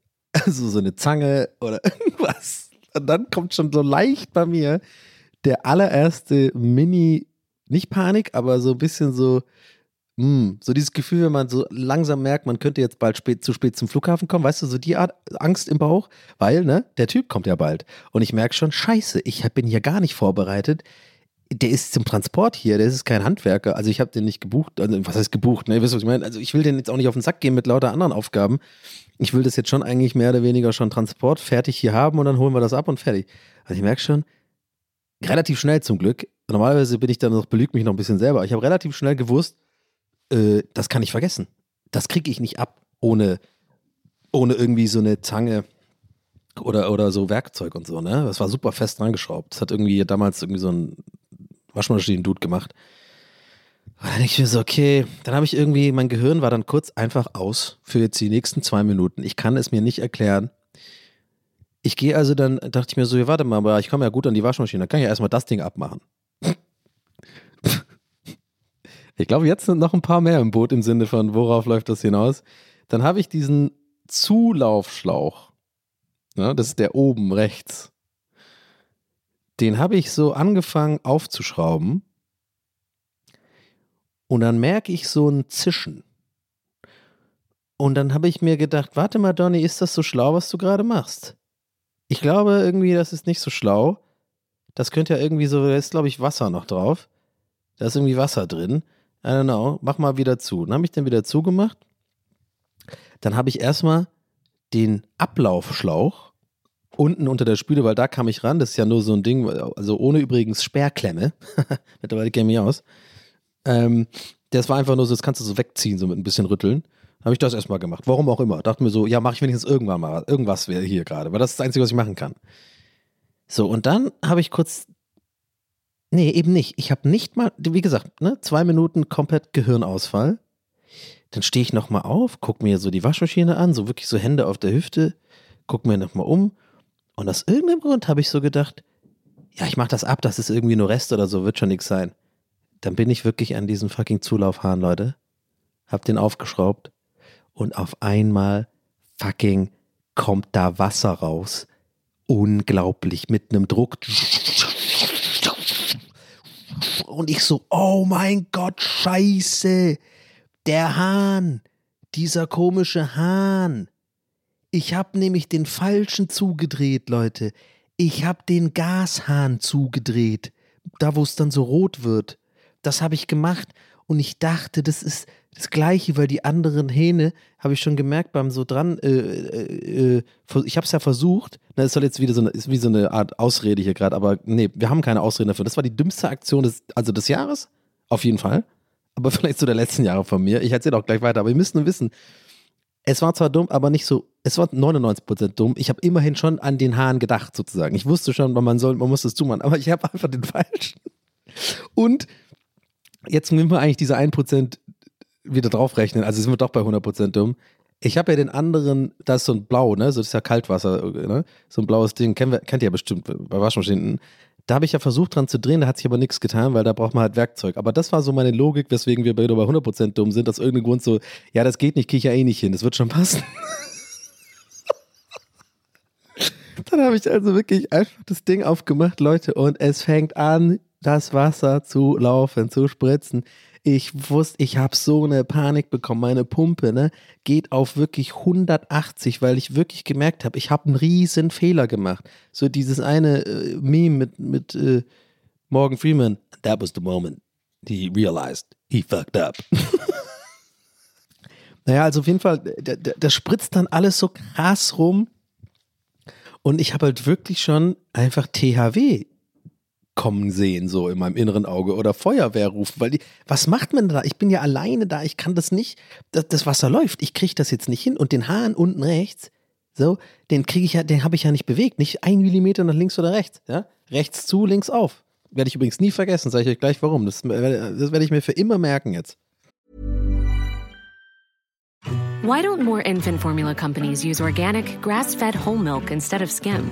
[SPEAKER 2] Also so eine Zange oder [laughs] irgendwas. Und dann kommt schon so leicht bei mir der allererste Mini- nicht Panik, aber so ein bisschen so, mh, hm, so dieses Gefühl, wenn man so langsam merkt, man könnte jetzt bald spät, zu spät zum Flughafen kommen, weißt du, so die Art Angst im Bauch, weil, ne, der Typ kommt ja bald. Und ich merke schon, scheiße, ich bin hier gar nicht vorbereitet. Der ist zum Transport hier, der ist kein Handwerker. Also ich habe den nicht gebucht, also was heißt gebucht, ne, wisst ihr, was ich meine? Also ich will den jetzt auch nicht auf den Sack gehen mit lauter anderen Aufgaben. Ich will das jetzt schon eigentlich mehr oder weniger schon Transport fertig hier haben und dann holen wir das ab und fertig. Also ich merke schon, relativ schnell zum Glück, normalerweise bin ich dann noch, belügt mich noch ein bisschen selber. Ich habe relativ schnell gewusst, äh, das kann ich vergessen. Das kriege ich nicht ab, ohne, ohne irgendwie so eine Zange oder, oder so Werkzeug und so, ne? Das war super fest reingeschraubt. Das hat irgendwie damals irgendwie so ein Waschmaschinen-Dude gemacht. Und dann denke ich mir so, okay, dann habe ich irgendwie, mein Gehirn war dann kurz einfach aus für jetzt die nächsten zwei Minuten. Ich kann es mir nicht erklären. Ich gehe also dann, dachte ich mir so, ja, warte mal, aber ich komme ja gut an die Waschmaschine, dann kann ich ja erstmal das Ding abmachen. Ich glaube, jetzt sind noch ein paar mehr im Boot im Sinne von, worauf läuft das hinaus? Dann habe ich diesen Zulaufschlauch. Ja, das ist der oben rechts. Den habe ich so angefangen aufzuschrauben. Und dann merke ich so ein Zischen. Und dann habe ich mir gedacht, warte mal, Donny, ist das so schlau, was du gerade machst? Ich glaube irgendwie, das ist nicht so schlau. Das könnte ja irgendwie so, da ist glaube ich Wasser noch drauf. Da ist irgendwie Wasser drin. I don't know. Mach mal wieder zu. Dann habe ich den wieder zugemacht. Dann habe ich erstmal den Ablaufschlauch unten unter der Spüle, weil da kam ich ran. Das ist ja nur so ein Ding, also ohne übrigens Sperrklemme. [laughs] Mittlerweile kenne ich aus. Ähm, das war einfach nur so, das kannst du so wegziehen, so mit ein bisschen rütteln. Habe ich das erstmal gemacht. Warum auch immer. Dachte mir so, ja, mache ich wenigstens irgendwann mal. Irgendwas hier gerade, weil das ist das Einzige, was ich machen kann. So, und dann habe ich kurz. Nee, eben nicht. Ich habe nicht mal, wie gesagt, ne, zwei Minuten komplett Gehirnausfall. Dann stehe ich nochmal auf, gucke mir so die Waschmaschine an, so wirklich so Hände auf der Hüfte, gucke mir nochmal um. Und aus irgendeinem Grund habe ich so gedacht, ja, ich mache das ab, das ist irgendwie nur Rest oder so, wird schon nichts sein. Dann bin ich wirklich an diesem fucking Zulaufhahn, Leute. Hab den aufgeschraubt und auf einmal fucking kommt da Wasser raus. Unglaublich mit einem Druck. Und ich so, oh mein Gott, scheiße. Der Hahn, dieser komische Hahn. Ich habe nämlich den falschen zugedreht, Leute. Ich habe den Gashahn zugedreht, da wo es dann so rot wird. Das habe ich gemacht und ich dachte, das ist das Gleiche, weil die anderen Hähne, habe ich schon gemerkt beim so dran, äh, äh, äh, ich habe es ja versucht, na, das soll jetzt wieder so eine, ist wie so eine Art Ausrede hier gerade, aber nee, wir haben keine Ausrede dafür. Das war die dümmste Aktion des, also des Jahres, auf jeden Fall, aber [laughs] vielleicht so der letzten Jahre von mir. Ich erzähle auch gleich weiter, aber ihr müsst nur wissen, es war zwar dumm, aber nicht so, es war 99% dumm. Ich habe immerhin schon an den Haaren gedacht, sozusagen. Ich wusste schon, man soll, man muss es tun, aber ich habe einfach den [laughs] falschen. Und jetzt müssen wir eigentlich diese 1% wieder draufrechnen. Also sind wir doch bei 100% dumm. Ich habe ja den anderen, da ist so ein Blau, ne? So das ist ja Kaltwasser, ne? So ein blaues Ding, kennt, kennt ihr ja bestimmt bei Waschmaschinen. Da habe ich ja versucht dran zu drehen, da hat sich aber nichts getan, weil da braucht man halt Werkzeug. Aber das war so meine Logik, weswegen wir bei 100% dumm sind, aus irgendeinem Grund so, ja, das geht nicht, kriege ich ja eh nicht hin, das wird schon passen. [laughs] Dann habe ich also wirklich einfach das Ding aufgemacht, Leute, und es fängt an, das Wasser zu laufen, zu spritzen. Ich wusste, ich habe so eine Panik bekommen. Meine Pumpe ne, geht auf wirklich 180, weil ich wirklich gemerkt habe, ich habe einen riesen Fehler gemacht. So dieses eine äh, Meme mit, mit äh, Morgan Freeman. That was the moment he realized he fucked up. [laughs] naja, also auf jeden Fall, da spritzt dann alles so krass rum. Und ich habe halt wirklich schon einfach THW kommen sehen, so in meinem inneren Auge oder Feuerwehr rufen, weil die, was macht man da? Ich bin ja alleine da, ich kann das nicht, das, das Wasser läuft, ich kriege das jetzt nicht hin und den Hahn unten rechts, so, den kriege ich ja, den habe ich ja nicht bewegt, nicht ein Millimeter nach links oder rechts, ja, rechts zu, links auf. Werde ich übrigens nie vergessen, sage ich euch gleich warum, das, das werde ich mir für immer merken jetzt.
[SPEAKER 4] Why don't more infant formula companies use organic, grass-fed whole milk instead of skim?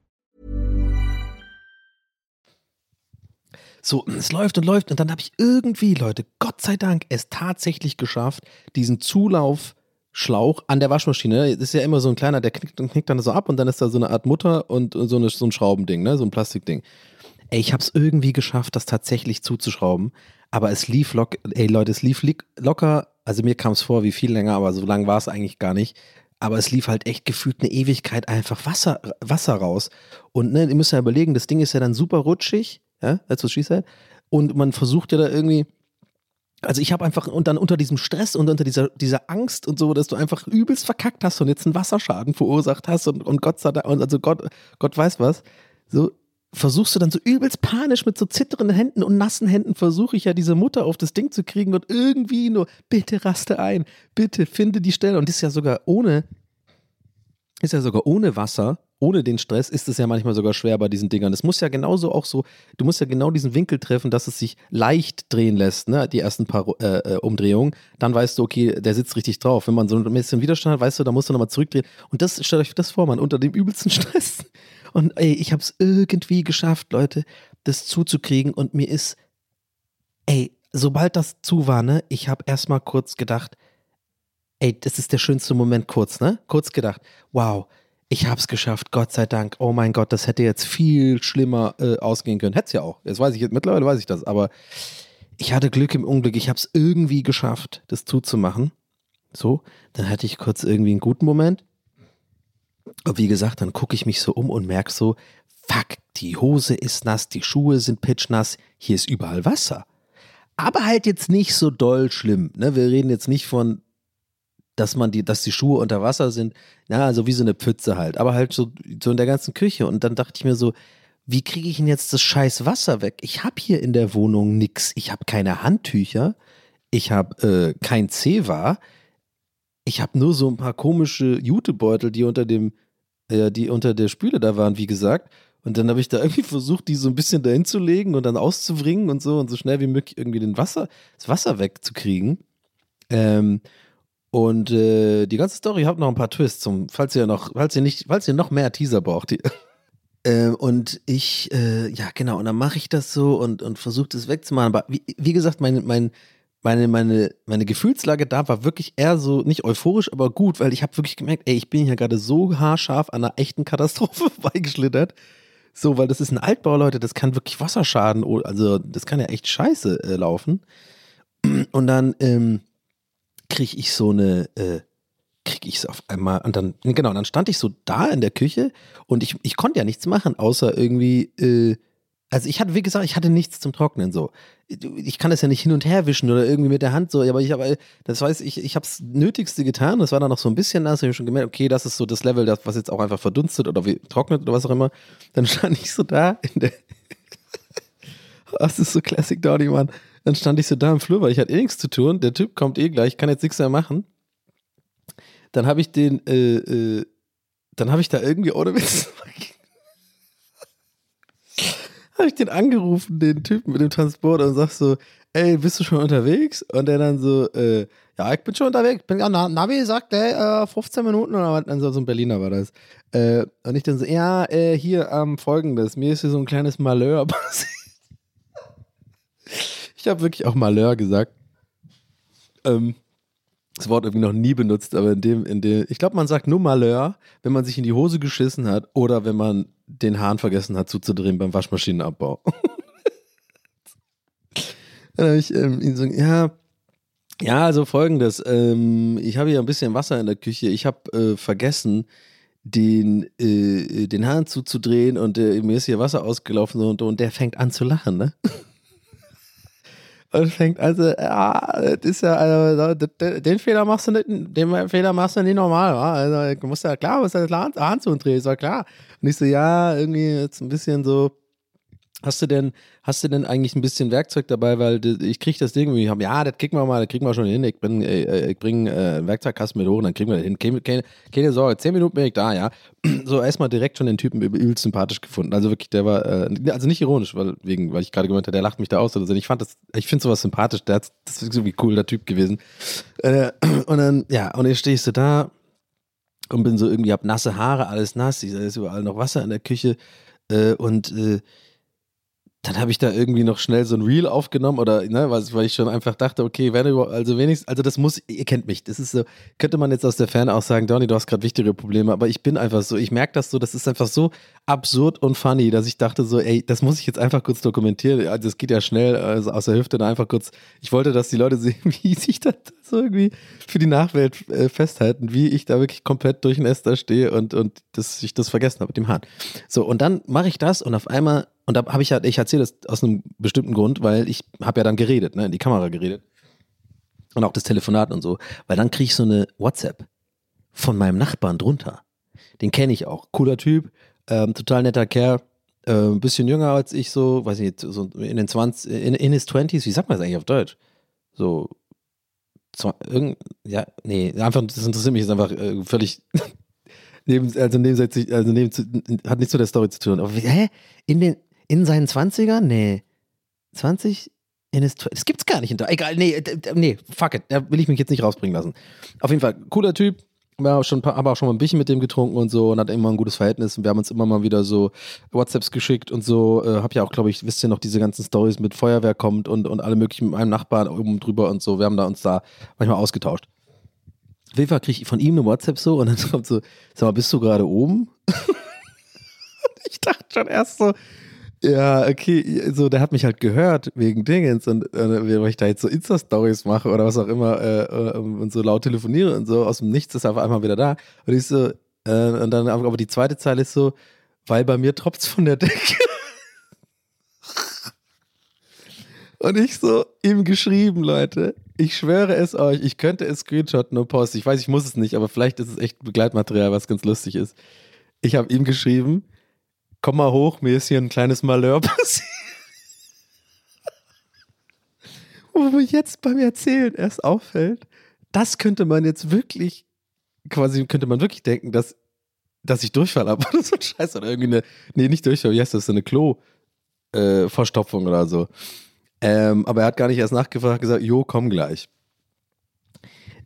[SPEAKER 2] So, [clears throat] es läuft und läuft und dann habe ich irgendwie, Leute, Gott sei Dank, es tatsächlich geschafft, diesen Zulaufschlauch an der Waschmaschine, das ist ja immer so ein kleiner, der knickt, knickt dann so ab und dann ist da so eine Art Mutter und so, eine, so ein Schraubending, ne? so ein Plastikding. Ey, ich habe es irgendwie geschafft, das tatsächlich zuzuschrauben, aber es lief locker, ey Leute, es lief locker, also mir kam es vor wie viel länger, aber so lang war es eigentlich gar nicht. Aber es lief halt echt gefühlt eine Ewigkeit einfach Wasser, Wasser raus. Und ne, ihr müsst ja überlegen, das Ding ist ja dann super rutschig ja, that's what she said. Und man versucht ja da irgendwie, also ich habe einfach, und dann unter diesem Stress und unter dieser, dieser Angst und so, dass du einfach übelst verkackt hast und jetzt einen Wasserschaden verursacht hast und, und Gott sei Dank, also Gott, Gott weiß was, so, versuchst du dann so übelst panisch mit so zitternden Händen und nassen Händen versuche ich ja diese Mutter auf das Ding zu kriegen und irgendwie nur, bitte raste ein, bitte finde die Stelle. Und das ist ja sogar ohne, ist ja sogar ohne Wasser, ohne den Stress ist es ja manchmal sogar schwer bei diesen Dingern. Es muss ja genauso auch so, du musst ja genau diesen Winkel treffen, dass es sich leicht drehen lässt, ne? die ersten paar äh, äh, Umdrehungen. Dann weißt du, okay, der sitzt richtig drauf. Wenn man so ein bisschen Widerstand hat, weißt du, da musst du nochmal zurückdrehen. Und das, stellt euch das vor, man, unter dem übelsten [laughs] Stress und ey, ich habe es irgendwie geschafft, Leute, das zuzukriegen. Und mir ist, ey, sobald das zu war, ne, ich habe erstmal kurz gedacht, ey, das ist der schönste Moment kurz, ne? Kurz gedacht, wow, ich habe es geschafft, Gott sei Dank. Oh mein Gott, das hätte jetzt viel schlimmer äh, ausgehen können. Hätte es ja auch. Jetzt weiß ich, mittlerweile weiß ich das, aber ich hatte Glück im Unglück. Ich habe es irgendwie geschafft, das zuzumachen. So, dann hatte ich kurz irgendwie einen guten Moment. Und wie gesagt, dann gucke ich mich so um und merke so, fuck, die Hose ist nass, die Schuhe sind pitchnass, hier ist überall Wasser. Aber halt jetzt nicht so doll schlimm. Ne? Wir reden jetzt nicht von, dass man die, dass die Schuhe unter Wasser sind, na, also wie so eine Pfütze halt, aber halt so, so in der ganzen Küche. Und dann dachte ich mir so, wie kriege ich denn jetzt das scheiß Wasser weg? Ich habe hier in der Wohnung nichts. Ich habe keine Handtücher, ich habe äh, kein Zewa, ich habe nur so ein paar komische Jutebeutel, die unter dem, äh, die unter der Spüle da waren, wie gesagt. Und dann habe ich da irgendwie versucht, die so ein bisschen dahin zu legen und dann auszubringen und so und so schnell wie möglich irgendwie den Wasser, das Wasser wegzukriegen. Ähm, und äh, die ganze Story hat noch ein paar Twists, zum, falls ihr noch, falls ihr nicht, falls ihr noch mehr Teaser braucht. [laughs] ähm, und ich, äh, ja genau, und dann mache ich das so und, und versuche das wegzumachen. Aber wie, wie gesagt, mein, mein, meine, meine, meine Gefühlslage da war wirklich eher so, nicht euphorisch, aber gut, weil ich habe wirklich gemerkt, ey, ich bin hier gerade so haarscharf an einer echten Katastrophe [laughs] vorbeigeschlittert. So, weil das ist ein Altbau, Leute, das kann wirklich Wasserschaden, also das kann ja echt scheiße äh, laufen. Und dann ähm, kriege ich so eine, äh, kriege ich es auf einmal, und dann, genau, dann stand ich so da in der Küche und ich, ich konnte ja nichts machen, außer irgendwie, äh, also ich hatte, wie gesagt, ich hatte nichts zum Trocknen so. Ich kann das ja nicht hin und her wischen oder irgendwie mit der Hand so, aber ich habe, das weiß ich, ich habe das Nötigste getan. Das war dann noch so ein bisschen nass. Ich habe schon gemerkt, okay, das ist so das Level, das, was jetzt auch einfach verdunstet oder wie, trocknet oder was auch immer. Dann stand ich so da in der, [laughs] das ist so Classic Dowdy, Mann. Dann stand ich so da im Flur, weil ich hatte eh nichts zu tun. Der Typ kommt eh gleich, kann jetzt nichts mehr machen. Dann habe ich den, äh, äh, dann habe ich da irgendwie ohne Witz [laughs] habe ich den angerufen, den Typen mit dem Transport und sag so, ey, bist du schon unterwegs? Und der dann so, äh, ja, ich bin schon unterwegs. Bin, ja, Navi sagt, ey, äh, 15 Minuten oder was? Also so ein Berliner war das. Äh, und ich dann so, ja, äh, hier ähm, folgendes, mir ist hier so ein kleines Malheur [laughs] passiert. Ich habe wirklich auch Malheur gesagt. Ähm, das Wort irgendwie noch nie benutzt, aber in dem, in dem, ich glaube, man sagt nur Malheur, wenn man sich in die Hose geschissen hat oder wenn man den Hahn vergessen hat zuzudrehen beim Waschmaschinenabbau. [laughs] Dann habe ich ähm, ihn so, ja, ja, also folgendes, ähm, ich habe hier ein bisschen Wasser in der Küche, ich habe äh, vergessen, den, äh, den Hahn zuzudrehen und äh, mir ist hier Wasser ausgelaufen und, und der fängt an zu lachen, ne? [laughs] und fängt also, ja, das ist ja, also, den Fehler machst du nicht, den Fehler machst du nicht normal, wa? Also, musst ja klar, musst ja klar Hand zu drehen, ist ja klar. Und ich so, ja, irgendwie jetzt ein bisschen so, Hast du denn, hast du denn eigentlich ein bisschen Werkzeug dabei, weil ich krieg das Ding irgendwie, ja, das kriegen wir mal, das kriegen wir schon hin. Ich bring, äh, ich bring äh, Werkzeugkasten mit hoch und dann kriegen wir das hin. Keine, keine, keine Sorge, zehn Minuten bin ich da, ja. [clears throat] So erstmal direkt schon den Typen übelst sympathisch gefunden. Also wirklich, der war, äh, also nicht ironisch, weil wegen, weil ich gerade gemeint habe, der lacht mich da aus oder so. Ich fand das, ich finde sowas sympathisch. Der das ist irgendwie cool, der Typ gewesen. Äh, [clears throat] und dann, ja, und jetzt stehst du da und bin so irgendwie, hab nasse Haare, alles nass, da ist überall noch Wasser in der Küche äh, und äh, dann habe ich da irgendwie noch schnell so ein Reel aufgenommen oder, ne, weil ich schon einfach dachte, okay, wenn du, also wenigstens, also das muss, ihr kennt mich, das ist so, könnte man jetzt aus der Ferne auch sagen, Donny, du hast gerade wichtigere Probleme, aber ich bin einfach so, ich merke das so, das ist einfach so absurd und funny, dass ich dachte so, ey, das muss ich jetzt einfach kurz dokumentieren, also es geht ja schnell also aus der Hüfte da einfach kurz, ich wollte, dass die Leute [laughs] sehen, wie sich das so irgendwie für die Nachwelt äh, festhalten, wie ich da wirklich komplett durch den Äster stehe und, und dass ich das vergessen habe mit dem Hahn. So, und dann mache ich das und auf einmal und da habe ich halt, ich erzähle das aus einem bestimmten Grund, weil ich habe ja dann geredet, ne, in die Kamera geredet. Und auch das Telefonat und so. Weil dann kriege ich so eine WhatsApp von meinem Nachbarn drunter. Den kenne ich auch. Cooler Typ, ähm, total netter Kerl. äh, ein bisschen jünger als ich, so, weiß ich nicht, so in den 20, in, in his 20s, wie sagt man das eigentlich auf Deutsch? So, zwei, irgend, ja, nee, einfach, das interessiert mich jetzt einfach äh, völlig [laughs] neben, also nebensätzlich, also neben, hat nichts mit der Story zu tun. Aber hä? In den, in seinen 20ern? Nee. 20? In his, das gibt's gar nicht. In, egal, nee, nee, fuck it. Da will ich mich jetzt nicht rausbringen lassen. Auf jeden Fall, cooler Typ. Haben schon, haben auch schon mal ein bisschen mit dem getrunken und so und hat immer ein gutes Verhältnis und wir haben uns immer mal wieder so WhatsApps geschickt und so. Äh, hab ja auch, glaube ich, wisst ihr noch, diese ganzen Stories mit Feuerwehr kommt und, und alle möglichen mit meinem Nachbarn oben drüber und so. Wir haben da uns da manchmal ausgetauscht. Auf jeden Fall kriege ich von ihm eine WhatsApp so und dann [laughs] kommt so, sag mal, bist du gerade oben? [laughs] ich dachte schon erst so, ja, okay, so, der hat mich halt gehört wegen Dingens und äh, weil ich da jetzt so Insta-Stories mache oder was auch immer äh, äh und so laut telefoniere und so, aus dem Nichts ist er auf einmal wieder da. Und ich so, äh, und dann, aber die zweite Zeile ist so, weil bei mir tropft's von der Decke. [laughs] und ich so, ihm geschrieben, Leute, ich schwöre es euch, ich könnte es screenshotten und posten. Ich weiß, ich muss es nicht, aber vielleicht ist es echt Begleitmaterial, was ganz lustig ist. Ich habe ihm geschrieben, komm mal hoch, mir ist hier ein kleines Malheur [laughs] passiert. Wo mir jetzt beim Erzählen erst auffällt, das könnte man jetzt wirklich, quasi könnte man wirklich denken, dass, dass ich Durchfall habe [laughs] oder so ein Scheiß oder irgendwie eine, nee, nicht Durchfall, heißt das, so eine Klo-Verstopfung äh, oder so. Ähm, aber er hat gar nicht erst nachgefragt, gesagt, jo, komm gleich.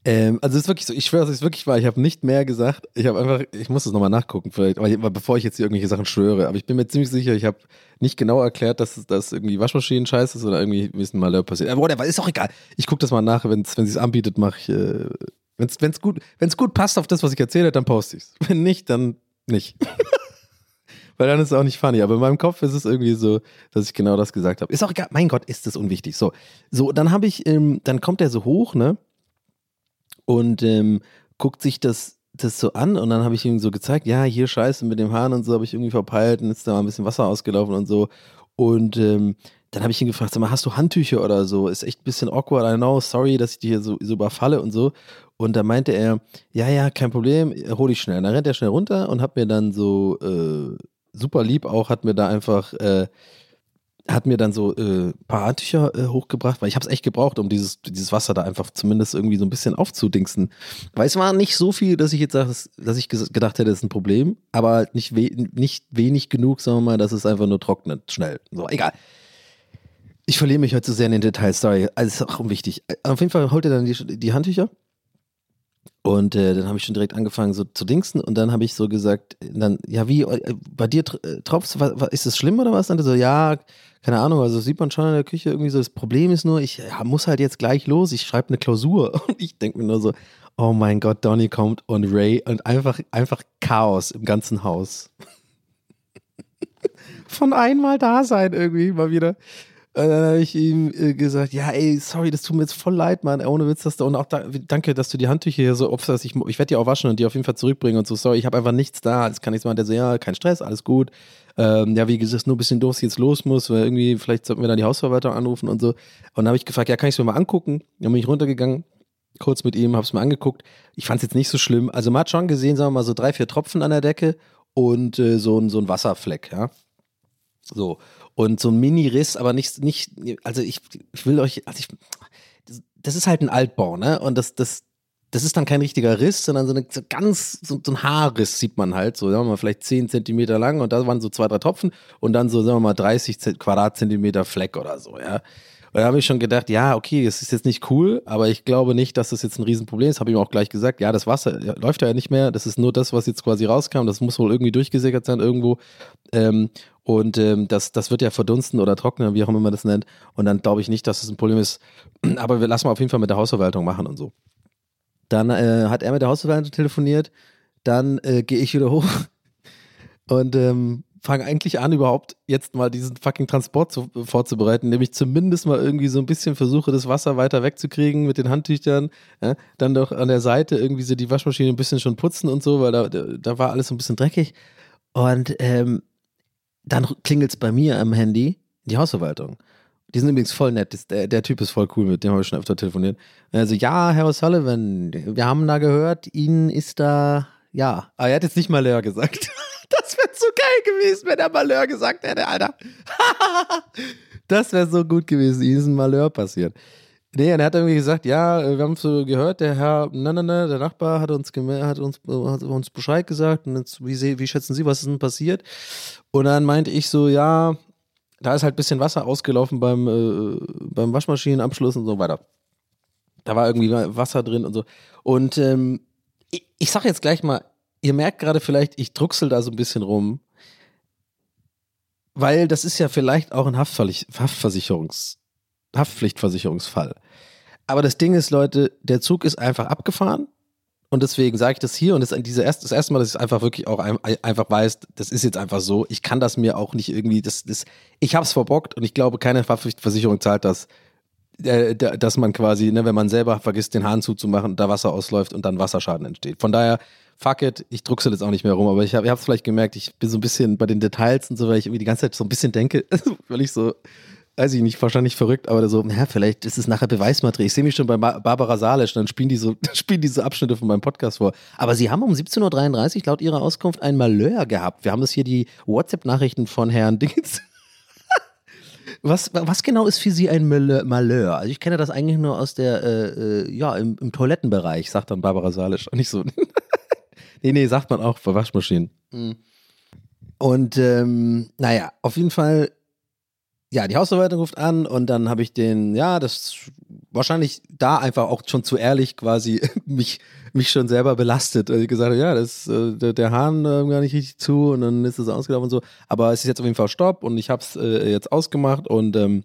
[SPEAKER 2] Ähm, also es ist wirklich so, ich schwöre, es ist wirklich wahr, ich habe nicht mehr gesagt. Ich habe einfach, ich muss das nochmal nachgucken, vielleicht, weil, bevor ich jetzt hier irgendwelche Sachen schwöre. Aber ich bin mir ziemlich sicher, ich habe nicht genau erklärt, dass das irgendwie Waschmaschinen scheiße ist oder irgendwie wissen mal passiert. Aber whatever, ist auch egal. Ich gucke das mal nach, wenn's, wenn sie es anbietet, mache ich. Äh, wenn es gut, wenn's gut passt auf das, was ich erzähle, dann poste ich es. Wenn nicht, dann nicht. [laughs] Weil dann ist es auch nicht funny. Aber in meinem Kopf ist es irgendwie so, dass ich genau das gesagt habe. Ist auch egal. Mein Gott, ist das unwichtig. So, so dann habe ich, ähm, dann kommt er so hoch, ne? Und ähm, guckt sich das, das so an und dann habe ich ihm so gezeigt, ja, hier scheiße mit dem Hahn und so habe ich irgendwie verpeilt und ist da mal ein bisschen Wasser ausgelaufen und so. Und ähm, dann habe ich ihn gefragt, sag mal, hast du Handtücher oder so? Ist echt ein bisschen awkward, I know, sorry, dass ich dich hier so, so überfalle und so. Und da meinte er, ja, ja, kein Problem, hol ich schnell. Und dann rennt er schnell runter und hat mir dann so äh, super lieb auch, hat mir da einfach äh, hat mir dann so äh, paar Handtücher äh, hochgebracht, weil ich habe es echt gebraucht, um dieses, dieses Wasser da einfach zumindest irgendwie so ein bisschen aufzudingsen. Weil es war nicht so viel, dass ich jetzt sage, dass ich gedacht hätte, das ist ein Problem, aber nicht, we nicht wenig genug, sagen wir mal, dass es einfach nur trocknet, schnell. So, egal. Ich verliere mich heute zu so sehr in den Details, sorry. Also ist auch unwichtig. Auf jeden Fall holt er dann die, die Handtücher und äh, dann habe ich schon direkt angefangen so zu dingsen und dann habe ich so gesagt, dann, ja, wie, äh, bei dir äh, tropfst, ist das schlimm oder was? Und so, ja, keine Ahnung, also sieht man schon in der Küche irgendwie so, das Problem ist nur, ich ja, muss halt jetzt gleich los, ich schreibe eine Klausur [laughs] und ich denke mir nur so, oh mein Gott, Donny kommt und Ray und einfach, einfach Chaos im ganzen Haus. Von einmal da sein irgendwie mal wieder. Und dann habe ich ihm äh, gesagt, ja, ey, sorry, das tut mir jetzt voll leid, Mann. Ohne Witz, dass du und auch da, danke, dass du die Handtücher hier so opferst. Ich, ich werde die auch waschen und die auf jeden Fall zurückbringen und so. Sorry, ich habe einfach nichts da. Das kann ich machen. Der so, ja, kein Stress, alles gut. Ähm, ja, wie gesagt, nur ein bisschen doof, dass ich jetzt los muss, weil irgendwie, vielleicht sollten wir dann die Hausverwaltung anrufen und so. Und dann habe ich gefragt, ja, kann ich es mir mal angucken? Dann bin ich runtergegangen, kurz mit ihm, habe es mir angeguckt. Ich fand es jetzt nicht so schlimm. Also man hat schon gesehen, sagen wir mal, so drei, vier Tropfen an der Decke und äh, so, ein, so ein Wasserfleck, ja. So. Und so ein Mini-Riss, aber nicht, nicht, also ich, ich will euch, also ich, das ist halt ein Altbau, ne? Und das, das, das ist dann kein richtiger Riss, sondern so, eine, so ganz, so, so, ein Haarriss sieht man halt, so, sagen wir mal, vielleicht 10 Zentimeter lang und da waren so zwei, drei Tropfen und dann so, sagen wir mal, 30 Quadratzentimeter Fleck oder so, ja. Und da habe ich schon gedacht, ja, okay, es ist jetzt nicht cool, aber ich glaube nicht, dass das jetzt ein Riesenproblem ist. Habe ich ihm auch gleich gesagt, ja, das Wasser läuft ja nicht mehr. Das ist nur das, was jetzt quasi rauskam. Das muss wohl irgendwie durchgesickert sein irgendwo. Ähm, und ähm, das, das wird ja verdunsten oder trocknen, wie auch immer man das nennt. Und dann glaube ich nicht, dass das ein Problem ist. [clears throat] Aber wir lassen mal auf jeden Fall mit der Hausverwaltung machen und so. Dann äh, hat er mit der Hausverwaltung telefoniert. Dann äh, gehe ich wieder hoch [laughs] und ähm, fange eigentlich an, überhaupt jetzt mal diesen fucking Transport zu, vorzubereiten, nämlich zumindest mal irgendwie so ein bisschen versuche, das Wasser weiter wegzukriegen mit den Handtüchern. Ja? Dann doch an der Seite irgendwie so die Waschmaschine ein bisschen schon putzen und so, weil da, da war alles so ein bisschen dreckig. Und ähm, dann klingelt es bei mir am Handy, die Hausverwaltung. Die sind übrigens voll nett. Der, der Typ ist voll cool, mit dem habe ich schon öfter telefoniert. Also, ja, Herr O'Sullivan, wir haben da gehört, Ihnen ist da, ja. Aber er hat jetzt nicht mal leer gesagt. [laughs] Das wäre so geil gewesen, wenn der Malheur gesagt hätte, Alter. [laughs] das wäre so gut gewesen, ein Malheur passiert. Nee, und er hat irgendwie gesagt, ja, wir haben so gehört, der Herr, na, na, na, der Nachbar hat uns, hat uns, hat uns Bescheid gesagt. Und jetzt, wie, wie schätzen Sie, was ist denn passiert? Und dann meinte ich so, ja, da ist halt ein bisschen Wasser ausgelaufen beim, äh, beim Waschmaschinenabschluss und so weiter. Da war irgendwie Wasser drin und so. Und ähm, ich, ich sag jetzt gleich mal, ihr merkt gerade vielleicht, ich drucksel da so ein bisschen rum, weil das ist ja vielleicht auch ein Haftversicherungs, Haftpflichtversicherungsfall. Aber das Ding ist, Leute, der Zug ist einfach abgefahren und deswegen sage ich das hier und das diese erste, das erste Mal, dass ich es einfach wirklich auch ein, einfach weiß, das ist jetzt einfach so. Ich kann das mir auch nicht irgendwie, das, das, ich habe es verbockt und ich glaube, keine Haftpflichtversicherung zahlt das, äh, dass man quasi, ne, wenn man selber vergisst, den Hahn zuzumachen, da Wasser ausläuft und dann Wasserschaden entsteht. Von daher, fuck it, ich druckse jetzt auch nicht mehr rum, aber ich habe es vielleicht gemerkt, ich bin so ein bisschen bei den Details und so, weil ich irgendwie die ganze Zeit so ein bisschen denke, [laughs] weil ich so, weiß ich nicht, wahrscheinlich verrückt, aber so, ja, vielleicht ist es nachher Beweismaterial. Ich sehe mich schon bei Barbara Salisch, dann spielen die so, [laughs] spielen diese Abschnitte von meinem Podcast vor. Aber sie haben um 17.33 Uhr laut ihrer Auskunft ein Malheur gehabt. Wir haben das hier die WhatsApp-Nachrichten von Herrn Dings [laughs] was, was genau ist für Sie ein Malheur? Also ich kenne das eigentlich nur aus der, äh, äh, ja, im, im, Toilettenbereich, sagt dann Barbara Salisch. Nicht so. Nee, nee, sagt man auch bei Waschmaschinen. Mhm. Und ähm, naja, auf jeden Fall, ja, die Hausverwaltung ruft an und dann habe ich den, ja, das wahrscheinlich da einfach auch schon zu ehrlich quasi [laughs] mich, mich schon selber belastet. Also ich gesagt habe, ja, das, äh, der, der Hahn äh, gar nicht richtig zu und dann ist es ausgelaufen und so. Aber es ist jetzt auf jeden Fall Stopp und ich habe es äh, jetzt ausgemacht und ähm,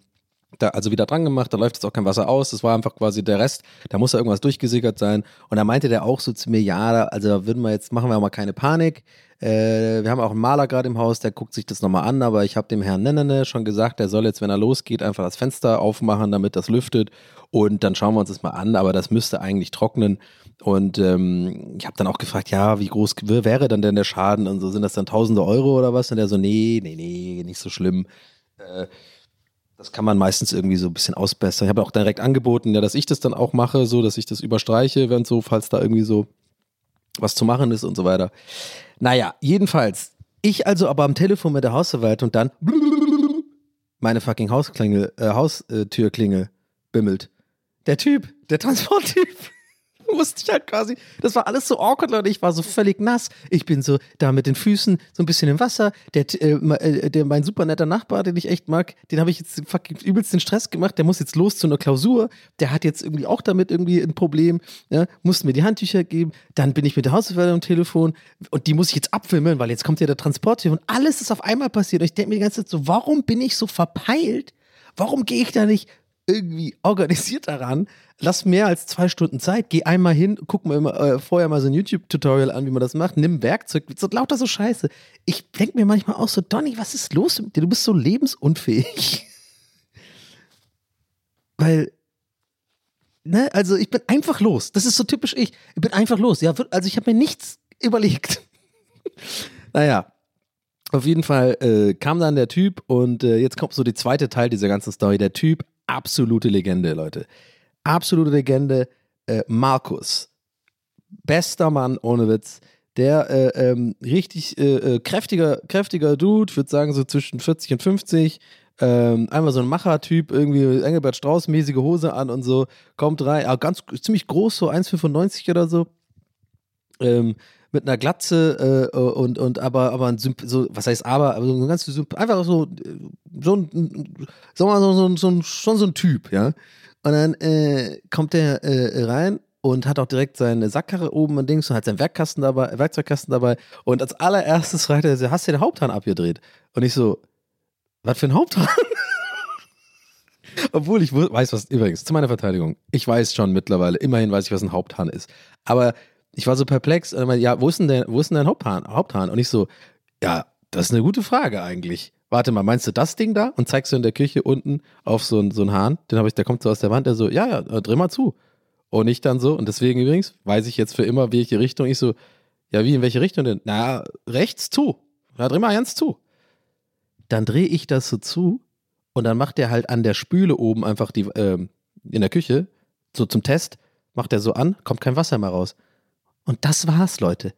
[SPEAKER 2] da, also wieder dran gemacht, da läuft jetzt auch kein Wasser aus. Das war einfach quasi der Rest, da muss ja irgendwas durchgesickert sein. Und da meinte der auch so zu mir, ja, also würden wir jetzt, machen wir mal keine Panik. Äh, wir haben auch einen Maler gerade im Haus, der guckt sich das nochmal an, aber ich habe dem Herrn Nennene schon gesagt, der soll jetzt, wenn er losgeht, einfach das Fenster aufmachen, damit das lüftet und dann schauen wir uns das mal an, aber das müsste eigentlich trocknen. Und ähm, ich habe dann auch gefragt, ja, wie groß wäre dann denn der Schaden und so, sind das dann tausende Euro oder was? Und der so, nee, nee, nee, nicht so schlimm. Äh, das kann man meistens irgendwie so ein bisschen ausbessern. Ich habe auch direkt angeboten, ja, dass ich das dann auch mache, so, dass ich das überstreiche, wenn so, falls da irgendwie so was zu machen ist und so weiter. Naja, jedenfalls, ich also aber am Telefon mit der Hausverwaltung dann meine fucking Hausklingel, äh, Haustürklingel bimmelt. Der Typ, der Transporttyp [laughs] musste ich halt quasi, das war alles so awkward, Leute. Ich war so völlig nass. Ich bin so da mit den Füßen so ein bisschen im Wasser. Der, äh, äh, der mein super netter Nachbar, den ich echt mag, den habe ich jetzt fucking übelst den Stress gemacht. Der muss jetzt los zu einer Klausur. Der hat jetzt irgendwie auch damit irgendwie ein Problem. Ja, musste mir die Handtücher geben. Dann bin ich mit der Hausverwaltung am Telefon und die muss ich jetzt abfilmen, weil jetzt kommt ja der Transporttyp und alles ist auf einmal passiert. Und ich denke mir die ganze Zeit so, warum bin ich so verpeilt? Warum gehe ich da nicht irgendwie organisiert daran, lass mehr als zwei Stunden Zeit, geh einmal hin, guck mal immer, äh, vorher mal so ein YouTube-Tutorial an, wie man das macht, nimm Werkzeug, so lauter so Scheiße. Ich denke mir manchmal auch so, Donny, was ist los mit dir? Du bist so lebensunfähig. [laughs] Weil, ne, also ich bin einfach los. Das ist so typisch ich. Ich bin einfach los. Ja, also ich habe mir nichts überlegt. [laughs] naja, auf jeden Fall äh, kam dann der Typ und äh, jetzt kommt so der zweite Teil dieser ganzen Story. Der Typ absolute Legende, Leute. Absolute Legende. Äh, Markus. Bester Mann, ohne Witz. Der äh, ähm, richtig äh, äh kräftiger, kräftiger Dude, würde sagen so zwischen 40 und 50. Ähm, einmal so ein Macher-Typ, irgendwie Engelbert Strauß-mäßige Hose an und so. Kommt rein, aber ganz ziemlich groß, so 1,95 oder so. Ähm, mit einer Glatze äh, und, und aber, aber ein so, was heißt aber, aber so ein ganz einfach so, so ein, sag mal, so, so, so, schon so ein Typ, ja. Und dann äh, kommt der äh, rein und hat auch direkt seine Sackkarre oben und Dings und hat seinen Werkkasten dabei, Werkzeugkasten dabei. Und als allererstes fragt er, hast du den Haupthahn abgedreht? Und ich so, was für ein Haupthahn? [laughs] Obwohl ich weiß, was, übrigens, zu meiner Verteidigung, ich weiß schon mittlerweile, immerhin weiß ich, was ein Haupthahn ist. Aber ich war so perplex. Und meinte, ja, wo ist denn dein, wo ist denn dein Haupthahn? Haupthahn? Und ich so, ja, das ist eine gute Frage eigentlich. Warte mal, meinst du das Ding da? Und zeigst du in der Küche unten auf so, einen, so einen Hahn? Den habe ich, der kommt so aus der Wand, der so, ja, ja, äh, dreh mal zu. Und ich dann so, und deswegen übrigens weiß ich jetzt für immer, welche Richtung. Ich so, ja, wie, in welche Richtung denn? Na, rechts zu. Na, dreh mal ganz zu. Dann drehe ich das so zu und dann macht er halt an der Spüle oben einfach die, ähm, in der Küche, so zum Test, macht er so an, kommt kein Wasser mehr raus. Und das war's, Leute.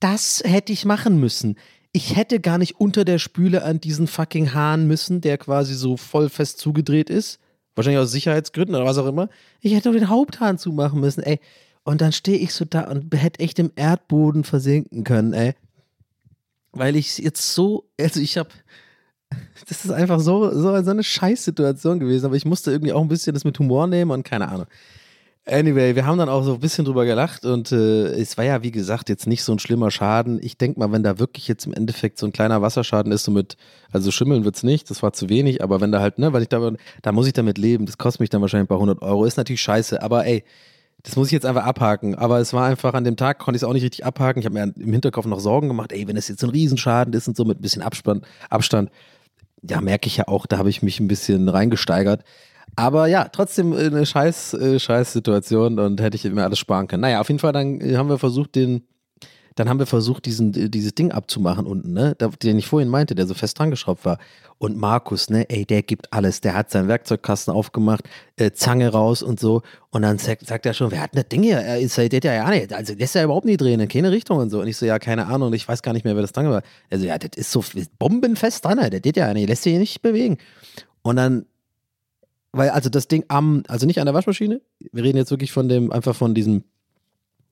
[SPEAKER 2] Das hätte ich machen müssen. ich hätte gar nicht unter der Spüle an diesen fucking Hahn müssen, der quasi so voll fest zugedreht ist. Wahrscheinlich aus Sicherheitsgründen oder was auch immer. Ich hätte nur den Haupthahn zumachen müssen, ey. Und dann stehe ich so da und hätte echt im Erdboden versinken können, ey. Weil ich jetzt so, also ich habe, [laughs] das ist einfach so, so, so eine Scheißsituation gewesen, aber ich musste irgendwie auch ein bisschen das mit Humor nehmen und keine Ahnung. Anyway, wir haben dann auch so ein bisschen drüber gelacht und äh, es war ja, wie gesagt, jetzt nicht so ein schlimmer Schaden. Ich denke mal, wenn da wirklich jetzt im Endeffekt so ein kleiner Wasserschaden ist, so mit, also schimmeln wird's nicht, das war zu wenig, aber wenn da halt, ne, weil ich da, da muss ich damit leben, das kostet mich dann wahrscheinlich ein paar hundert Euro, ist natürlich scheiße, aber ey, das muss ich jetzt einfach abhaken. Aber es war einfach an dem Tag, konnte ich es auch nicht richtig abhaken. Ich habe mir im Hinterkopf noch Sorgen gemacht, ey, wenn es jetzt ein Riesenschaden ist und so mit ein bisschen Abstand, Abstand ja, merke ich ja auch, da habe ich mich ein bisschen reingesteigert. Aber ja, trotzdem eine scheiß, äh, scheiß Situation und hätte ich mir alles sparen können. Naja, auf jeden Fall, dann äh, haben wir versucht, den, dann haben wir versucht, diesen, äh, dieses Ding abzumachen unten, ne? Den ich vorhin meinte, der so fest dran geschraubt war. Und Markus, ne, ey, der gibt alles. Der hat seinen Werkzeugkasten aufgemacht, äh, Zange raus und so. Und dann sagt, sagt er schon, wer hat das Ding hier? Er ist, der ja nicht, also lässt ja überhaupt nicht drehen, in keine Richtung und so. Und ich so, ja, keine Ahnung, ich weiß gar nicht mehr, wer das Ding war. Also, ja, das ist so bombenfest dran, der geht ja nicht, lässt sich nicht bewegen. Und dann weil also das Ding am, also nicht an der Waschmaschine, wir reden jetzt wirklich von dem, einfach von diesem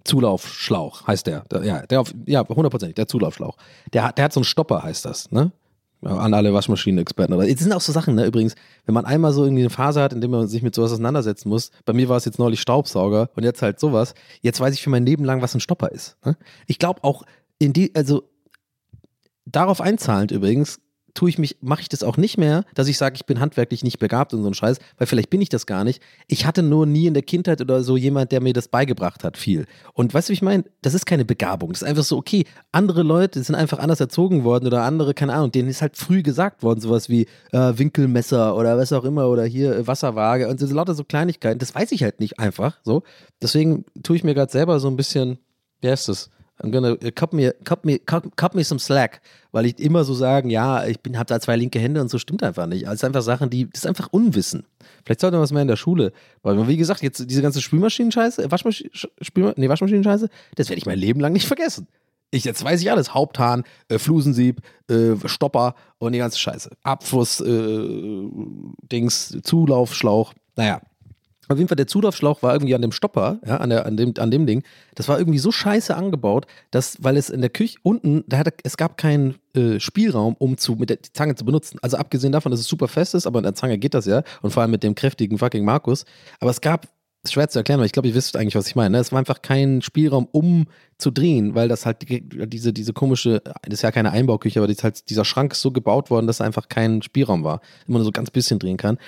[SPEAKER 2] Zulaufschlauch, heißt der. der ja, der auf, ja, hundertprozentig, der Zulaufschlauch. Der hat, der hat so einen Stopper, heißt das, ne? An alle Waschmaschinen-Experten. Aber es sind auch so Sachen, ne? Übrigens, wenn man einmal so irgendwie eine Phase hat, in der man sich mit sowas auseinandersetzen muss, bei mir war es jetzt neulich Staubsauger und jetzt halt sowas, jetzt weiß ich für mein Leben lang, was ein Stopper ist. Ne? Ich glaube auch in die, also darauf einzahlend übrigens, tue ich mich, mache ich das auch nicht mehr, dass ich sage, ich bin handwerklich nicht begabt und so ein Scheiß, weil vielleicht bin ich das gar nicht. Ich hatte nur nie in der Kindheit oder so jemand, der mir das beigebracht hat, viel. Und weißt du, wie ich meine? Das ist keine Begabung. Das ist einfach so, okay, andere Leute sind einfach anders erzogen worden oder andere, keine Ahnung, denen ist halt früh gesagt worden, sowas wie äh, Winkelmesser oder was auch immer oder hier äh, Wasserwaage und so lauter so Kleinigkeiten. Das weiß ich halt nicht einfach so. Deswegen tue ich mir gerade selber so ein bisschen, wie heißt das? I'm gonna uh, cut me, cut me, cut, cut me some slack, weil ich immer so sagen, ja, ich bin, habe da zwei linke Hände und so stimmt einfach nicht. Also einfach Sachen, die, das ist einfach Unwissen. Vielleicht sollte man was mehr in der Schule, weil wie gesagt, jetzt diese ganze Spülmaschinen-Scheiße, Waschmaschinen, Spülma nee, Waschmaschinen-Scheiße, das werde ich mein Leben lang nicht vergessen. Ich, jetzt weiß ich alles. Haupthahn, äh, Flusensieb, äh, Stopper und die ganze Scheiße. Abfluss, äh, Dings, Zulaufschlauch. Naja, auf jeden Fall, der Zulaufschlauch war irgendwie an dem Stopper, ja, an, der, an, dem, an dem Ding. Das war irgendwie so scheiße angebaut, dass, weil es in der Küche unten, da hatte, es gab keinen äh, Spielraum, um zu, mit der Zange zu benutzen. Also abgesehen davon, dass es super fest ist, aber in der Zange geht das ja. Und vor allem mit dem kräftigen fucking Markus. Aber es gab, ist schwer zu erklären, aber ich glaube, ihr wisst eigentlich, was ich meine. Ne? Es war einfach kein Spielraum, um zu drehen, weil das halt die, diese, diese komische, das ist ja keine Einbauküche, aber halt, dieser Schrank ist so gebaut worden, dass einfach kein Spielraum war. Immer nur so ganz bisschen drehen kann.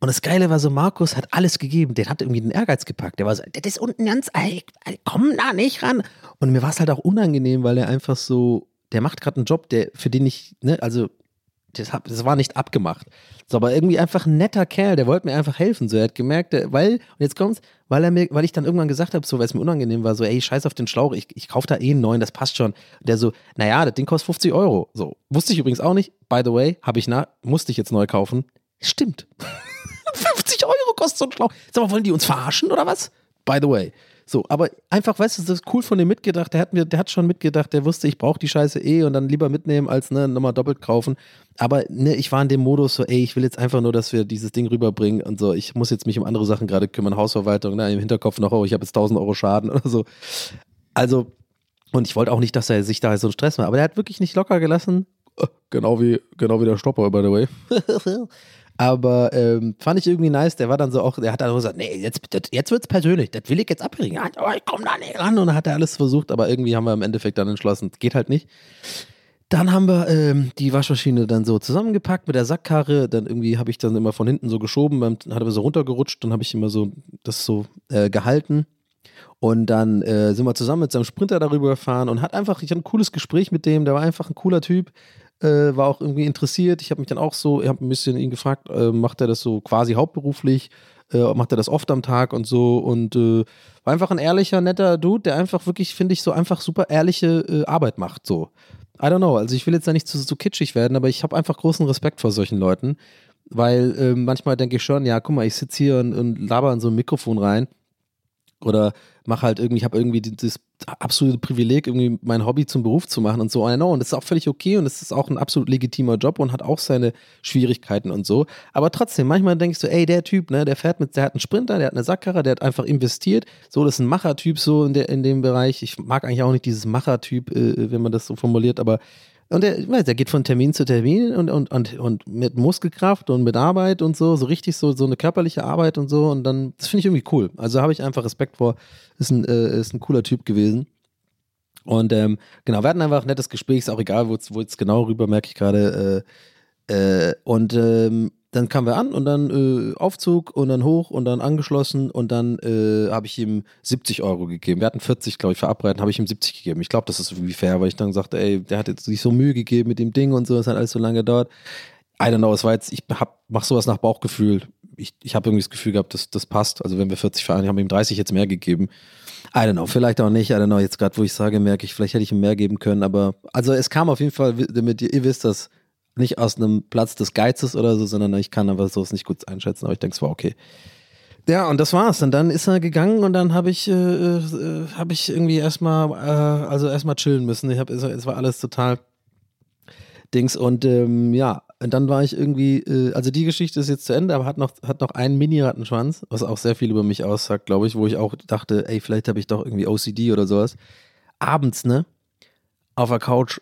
[SPEAKER 2] Und das Geile war so, Markus hat alles gegeben. Der hat irgendwie den Ehrgeiz gepackt. Der war so, das ist unten ganz, ey, komm da nicht ran. Und mir war es halt auch unangenehm, weil er einfach so, der macht gerade einen Job, der, für den ich, ne, also, das, hab, das war nicht abgemacht. So, aber irgendwie einfach ein netter Kerl, der wollte mir einfach helfen. So, er hat gemerkt, der, weil, und jetzt kommt's, weil er mir, weil ich dann irgendwann gesagt habe, so, weil es mir unangenehm war, so, ey, scheiß auf den Schlauch, ich, ich kaufe da eh einen neuen, das passt schon. Und der so, naja, das Ding kostet 50 Euro. So, wusste ich übrigens auch nicht. By the way, habe ich nach, musste ich jetzt neu kaufen. Stimmt. 50 Euro kostet so ein Schlauch. Sag mal, wollen die uns verarschen oder was? By the way. So, aber einfach, weißt du, das ist cool von dem mitgedacht. Der hat mir, der hat schon mitgedacht, der wusste, ich brauche die Scheiße eh und dann lieber mitnehmen, als ne, nochmal doppelt kaufen. Aber ne, ich war in dem Modus so, ey, ich will jetzt einfach nur, dass wir dieses Ding rüberbringen und so. Ich muss jetzt mich um andere Sachen gerade kümmern, Hausverwaltung, ne, im Hinterkopf noch, oh, ich habe jetzt 1000 Euro Schaden oder so. Also, und ich wollte auch nicht, dass er sich da so einen Stress macht. Aber der hat wirklich nicht locker gelassen. Genau wie, genau wie der Stopper, by the way. [laughs] Aber ähm, fand ich irgendwie nice. Der war dann so auch, der hat dann gesagt, nee, jetzt, jetzt wird's persönlich, das will ich jetzt abbringen. Ja, ich komm da nicht ran. Und dann hat er alles versucht, aber irgendwie haben wir im Endeffekt dann entschlossen, geht halt nicht. Dann haben wir ähm, die Waschmaschine dann so zusammengepackt mit der Sackkarre. Dann irgendwie habe ich dann immer von hinten so geschoben, dann hat er so runtergerutscht. Dann habe ich immer so das so äh, gehalten. Und dann äh, sind wir zusammen mit seinem Sprinter darüber gefahren und hat einfach, ich hatte ein cooles Gespräch mit dem, der war einfach ein cooler Typ äh, war auch irgendwie interessiert. Ich habe mich dann auch so, ich habe ein bisschen ihn gefragt, äh, macht er das so quasi hauptberuflich? Äh, macht er das oft am Tag und so? Und äh, war einfach ein ehrlicher, netter Dude, der einfach wirklich, finde ich, so einfach super ehrliche äh, Arbeit macht. So. I don't know. Also ich will jetzt da nicht zu, zu kitschig werden, aber ich habe einfach großen Respekt vor solchen Leuten. Weil äh, manchmal denke ich schon, ja, guck mal, ich sitze hier und, und laber in so ein Mikrofon rein Oder mach halt irgendwie, ich habe irgendwie das absolute Privileg, irgendwie mein Hobby zum Beruf zu machen und so. I know. Und das ist auch völlig okay und es ist auch ein absolut legitimer Job und hat auch seine Schwierigkeiten und so. Aber trotzdem, manchmal denkst du, ey, der Typ, ne, der fährt mit, der hat einen Sprinter, der hat eine Sackkarre, der hat einfach investiert. So, das ist ein Machertyp so in, der, in dem Bereich. Ich mag eigentlich auch nicht dieses Machertyp, äh, wenn man das so formuliert, aber und der, der geht von Termin zu Termin und, und, und, und mit Muskelkraft und mit Arbeit und so, so richtig so, so eine körperliche Arbeit und so. Und dann, das finde ich irgendwie cool. Also habe ich einfach Respekt vor. Ist ein, äh, ist ein cooler Typ gewesen. Und ähm, genau, wir hatten einfach ein nettes Gespräch, ist auch egal, wo es genau rüber, merke ich gerade. Äh, äh, und ähm, dann kamen wir an und dann äh, Aufzug und dann hoch und dann angeschlossen und dann äh, habe ich ihm 70 Euro gegeben. Wir hatten 40, glaube ich, verabredet, habe ich ihm 70 gegeben. Ich glaube, das ist irgendwie fair, weil ich dann sagte, ey, der hat jetzt sich so Mühe gegeben mit dem Ding und so, es hat alles so lange gedauert. I don't know, es war jetzt, ich hab, mach sowas nach Bauchgefühl. Ich, ich habe irgendwie das Gefühl gehabt, dass das passt. Also wenn wir 40 vereinbaren, haben ihm 30 jetzt mehr gegeben. I don't know, vielleicht auch nicht. I don't know, jetzt gerade, wo ich sage, merke ich, vielleicht hätte ich ihm mehr geben können, aber also es kam auf jeden Fall, damit ihr, ihr wisst das, nicht aus einem Platz des Geizes oder so, sondern ich kann aber sowas nicht gut einschätzen, aber ich denke, es war okay. Ja, und das war's. Und dann ist er gegangen und dann habe ich, äh, äh, habe ich irgendwie erstmal, äh, also erstmal chillen müssen. Ich habe, es war alles total Dings und ähm, ja, und dann war ich irgendwie, äh, also die Geschichte ist jetzt zu Ende, aber hat noch, hat noch einen Mini-Rattenschwanz, was auch sehr viel über mich aussagt, glaube ich, wo ich auch dachte, ey, vielleicht habe ich doch irgendwie OCD oder sowas. Abends, ne, auf der Couch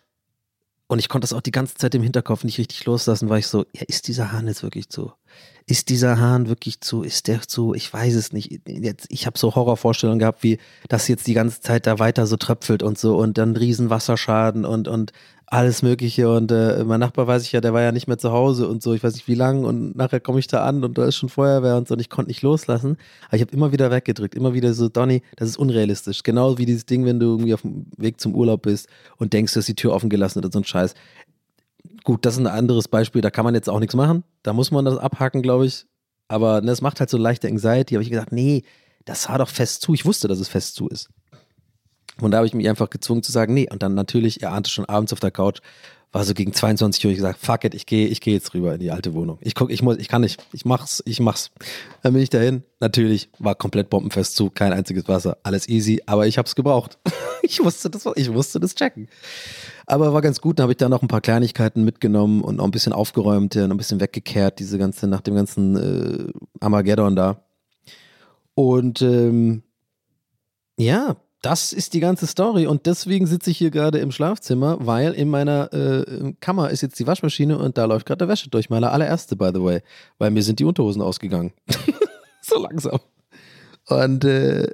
[SPEAKER 2] und ich konnte das auch die ganze Zeit im Hinterkopf nicht richtig loslassen, weil ich so, ja, ist dieser Hahn jetzt wirklich zu? Ist dieser Hahn wirklich zu? Ist der zu? Ich weiß es nicht. Jetzt, ich habe so Horrorvorstellungen gehabt, wie das jetzt die ganze Zeit da weiter so tröpfelt und so und dann riesen Wasserschaden und, und alles Mögliche. Und äh, mein Nachbar weiß ich ja, der war ja nicht mehr zu Hause und so, ich weiß nicht wie lange. Und nachher komme ich da an und da ist schon Feuerwehr und so und ich konnte nicht loslassen. Aber ich habe immer wieder weggedrückt, immer wieder so, Donny, das ist unrealistisch. Genau wie dieses Ding, wenn du irgendwie auf dem Weg zum Urlaub bist und denkst, du hast die Tür offen gelassen oder so ein Scheiß. Gut, das ist ein anderes Beispiel, da kann man jetzt auch nichts machen. Da muss man das abhaken, glaube ich. Aber ne, es macht halt so leichte Anxiety. Habe ich gesagt, nee, das war doch fest zu. Ich wusste, dass es fest zu ist. Und da habe ich mich einfach gezwungen zu sagen, nee. Und dann natürlich, er ahnte schon abends auf der Couch, war so gegen 22 Uhr, ich gesagt, fuck it, ich gehe ich geh jetzt rüber in die alte Wohnung. Ich guck, ich muss, ich kann nicht, ich mach's, ich mach's. Dann bin ich dahin. Natürlich war komplett bombenfest zu, kein einziges Wasser, alles easy, aber ich hab's gebraucht. [laughs] ich musste das, ich musste das checken. Aber war ganz gut, dann habe ich da noch ein paar Kleinigkeiten mitgenommen und noch ein bisschen aufgeräumt, noch ein bisschen weggekehrt, diese ganze, nach dem ganzen äh, Armageddon da. Und ähm, ja, das ist die ganze Story und deswegen sitze ich hier gerade im Schlafzimmer, weil in meiner äh, Kammer ist jetzt die Waschmaschine und da läuft gerade der Wäsche durch. Meine allererste, by the way, weil mir sind die Unterhosen ausgegangen. [laughs] so langsam. Und äh,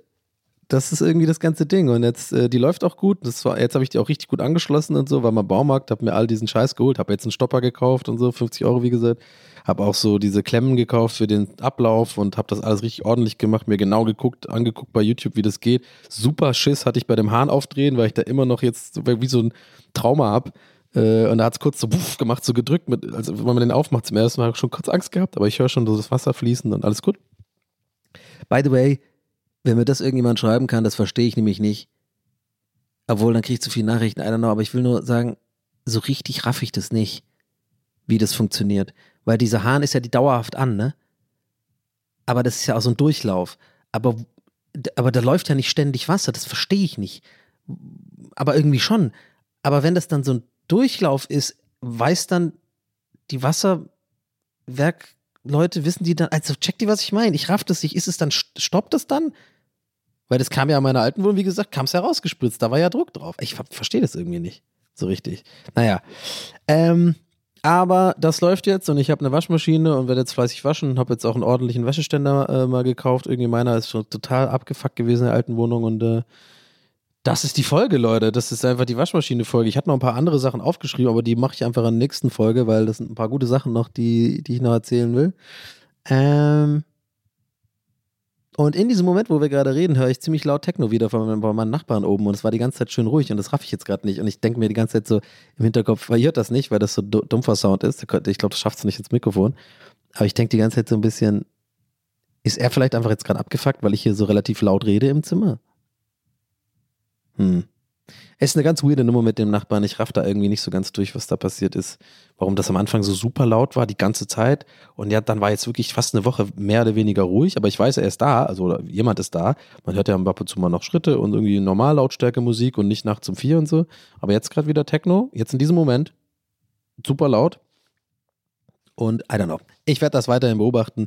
[SPEAKER 2] das ist irgendwie das ganze Ding. Und jetzt, äh, die läuft auch gut. Das war, jetzt habe ich die auch richtig gut angeschlossen und so, war mal Baumarkt, habe mir all diesen Scheiß geholt, habe jetzt einen Stopper gekauft und so, 50 Euro, wie gesagt. Habe auch so diese Klemmen gekauft für den Ablauf und habe das alles richtig ordentlich gemacht, mir genau geguckt, angeguckt bei YouTube, wie das geht. Super Schiss hatte ich bei dem Hahn aufdrehen, weil ich da immer noch jetzt wie so ein Trauma habe. Äh, und da hat es kurz so buff gemacht, so gedrückt, mit, also wenn man den aufmacht zum ersten Mal, habe ich schon kurz Angst gehabt, aber ich höre schon so das Wasser fließen und alles gut. By the way, wenn mir das irgendjemand schreiben kann, das verstehe ich nämlich nicht. Obwohl, dann kriege ich zu viele Nachrichten, I don't know, aber ich will nur sagen, so richtig raff ich das nicht, wie das funktioniert. Weil dieser Hahn ist ja die dauerhaft an, ne? Aber das ist ja auch so ein Durchlauf. Aber, aber da läuft ja nicht ständig Wasser, das verstehe ich nicht. Aber irgendwie schon. Aber wenn das dann so ein Durchlauf ist, weiß dann die Wasserwerkleute, wissen die dann, also checkt die, was ich meine? Ich raff das nicht. Ist es dann, stoppt das dann? Weil das kam ja an meiner alten Wohnung, wie gesagt, kam es herausgespritzt. Da war ja Druck drauf. Ich verstehe das irgendwie nicht so richtig. Naja. Ähm, aber das läuft jetzt und ich habe eine Waschmaschine und werde jetzt fleißig waschen habe jetzt auch einen ordentlichen Wäscheständer äh, mal gekauft. Irgendwie meiner ist schon total abgefuckt gewesen in der alten Wohnung und äh, das ist die Folge, Leute. Das ist einfach die Waschmaschine-Folge. Ich hatte noch ein paar andere Sachen aufgeschrieben, aber die mache ich einfach in der nächsten Folge, weil das sind ein paar gute Sachen noch, die, die ich noch erzählen will. Ähm, und in diesem Moment, wo wir gerade reden, höre ich ziemlich laut Techno wieder von, meinen Nachbarn oben und es war die ganze Zeit schön ruhig und das raff ich jetzt gerade nicht. Und ich denke mir die ganze Zeit so im Hinterkopf, weil ihr das nicht, weil das so dumpfer Sound ist. Ich glaube, das schafft es nicht ins Mikrofon. Aber ich denke die ganze Zeit so ein bisschen, ist er vielleicht einfach jetzt gerade abgefuckt, weil ich hier so relativ laut rede im Zimmer? Hm. Es ist eine ganz weirde Nummer mit dem Nachbarn. Ich raff da irgendwie nicht so ganz durch, was da passiert ist. Warum das am Anfang so super laut war, die ganze Zeit. Und ja, dann war jetzt wirklich fast eine Woche mehr oder weniger ruhig. Aber ich weiß, er ist da. Also jemand ist da. Man hört ja ab und zu mal noch Schritte und irgendwie normal Lautstärke Musik und nicht nachts um vier und so. Aber jetzt gerade wieder Techno. Jetzt in diesem Moment. Super laut. Und I don't know. Ich werde das weiterhin beobachten.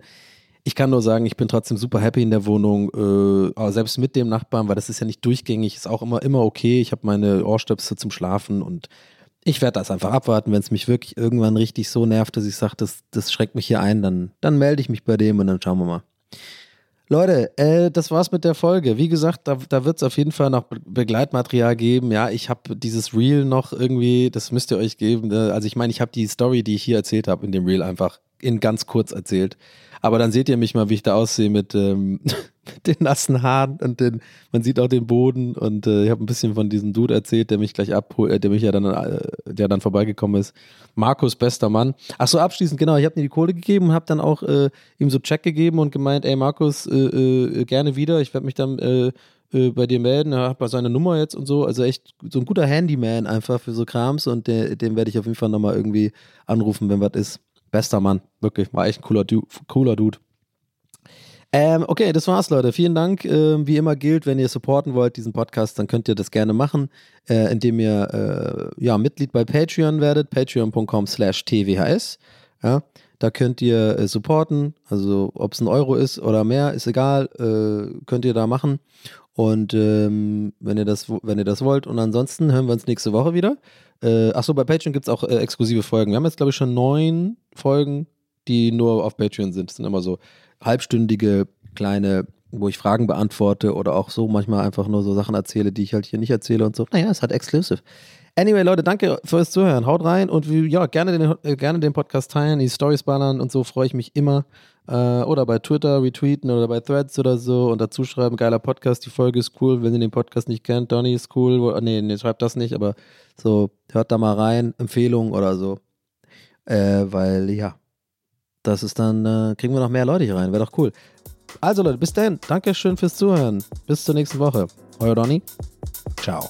[SPEAKER 2] Ich kann nur sagen, ich bin trotzdem super happy in der Wohnung, äh, selbst mit dem Nachbarn, weil das ist ja nicht durchgängig, ist auch immer, immer okay. Ich habe meine Ohrstöpsel zum Schlafen und ich werde das einfach abwarten. Wenn es mich wirklich irgendwann richtig so nervt, dass ich sage, das, das schreckt mich hier ein, dann, dann melde ich mich bei dem und dann schauen wir mal. Leute, äh, das war's mit der Folge. Wie gesagt, da, da wird es auf jeden Fall noch Begleitmaterial geben. Ja, ich habe dieses Reel noch irgendwie, das müsst ihr euch geben. Ne? Also ich meine, ich habe die Story, die ich hier erzählt habe, in dem Reel einfach in ganz kurz erzählt. Aber dann seht ihr mich mal, wie ich da aussehe mit, ähm, [laughs] mit den nassen Haaren und den, man sieht auch den Boden und äh, ich habe ein bisschen von diesem Dude erzählt, der mich gleich abholt, äh, der mich ja dann, äh, der dann vorbeigekommen ist. Markus, bester Mann. Ach so, abschließend, genau, ich habe mir die Kohle gegeben und habe dann auch äh, ihm so Check gegeben und gemeint, ey Markus, äh, äh, gerne wieder, ich werde mich dann bei dir melden, er hat mal seine Nummer jetzt und so, also echt so ein guter Handyman einfach für so Krams und den werde ich auf jeden Fall nochmal irgendwie anrufen, wenn was ist. Bester Mann, wirklich, war echt ein cooler, du cooler Dude. Ähm, okay, das war's, Leute. Vielen Dank. Ähm, wie immer gilt, wenn ihr supporten wollt, diesen Podcast, dann könnt ihr das gerne machen, äh, indem ihr äh, ja, Mitglied bei Patreon werdet, patreon.com slash tvhs. Ja, da könnt ihr äh, supporten, also ob es ein Euro ist oder mehr, ist egal, äh, könnt ihr da machen. Und ähm, wenn, ihr das, wenn ihr das wollt. Und ansonsten hören wir uns nächste Woche wieder. Äh, achso, bei Patreon gibt es auch äh, exklusive Folgen. Wir haben jetzt, glaube ich, schon neun Folgen, die nur auf Patreon sind. Das sind immer so halbstündige kleine, wo ich Fragen beantworte oder auch so manchmal einfach nur so Sachen erzähle, die ich halt hier nicht erzähle und so. Naja, es hat exclusive. Anyway, Leute, danke fürs Zuhören. Haut rein und ja, gerne den, äh, gerne den Podcast teilen, die Stories ballern und so freue ich mich immer. Äh, oder bei Twitter retweeten oder bei Threads oder so und dazu schreiben, geiler Podcast, die Folge ist cool. Wenn ihr den Podcast nicht kennt, Donny ist cool. Wo, nee, nee, schreibt das nicht, aber so, hört da mal rein, Empfehlungen oder so. Äh, weil, ja, das ist dann, äh, kriegen wir noch mehr Leute hier rein. Wäre doch cool. Also Leute, bis dann. Dankeschön fürs Zuhören. Bis zur nächsten Woche. Euer Donny. Ciao.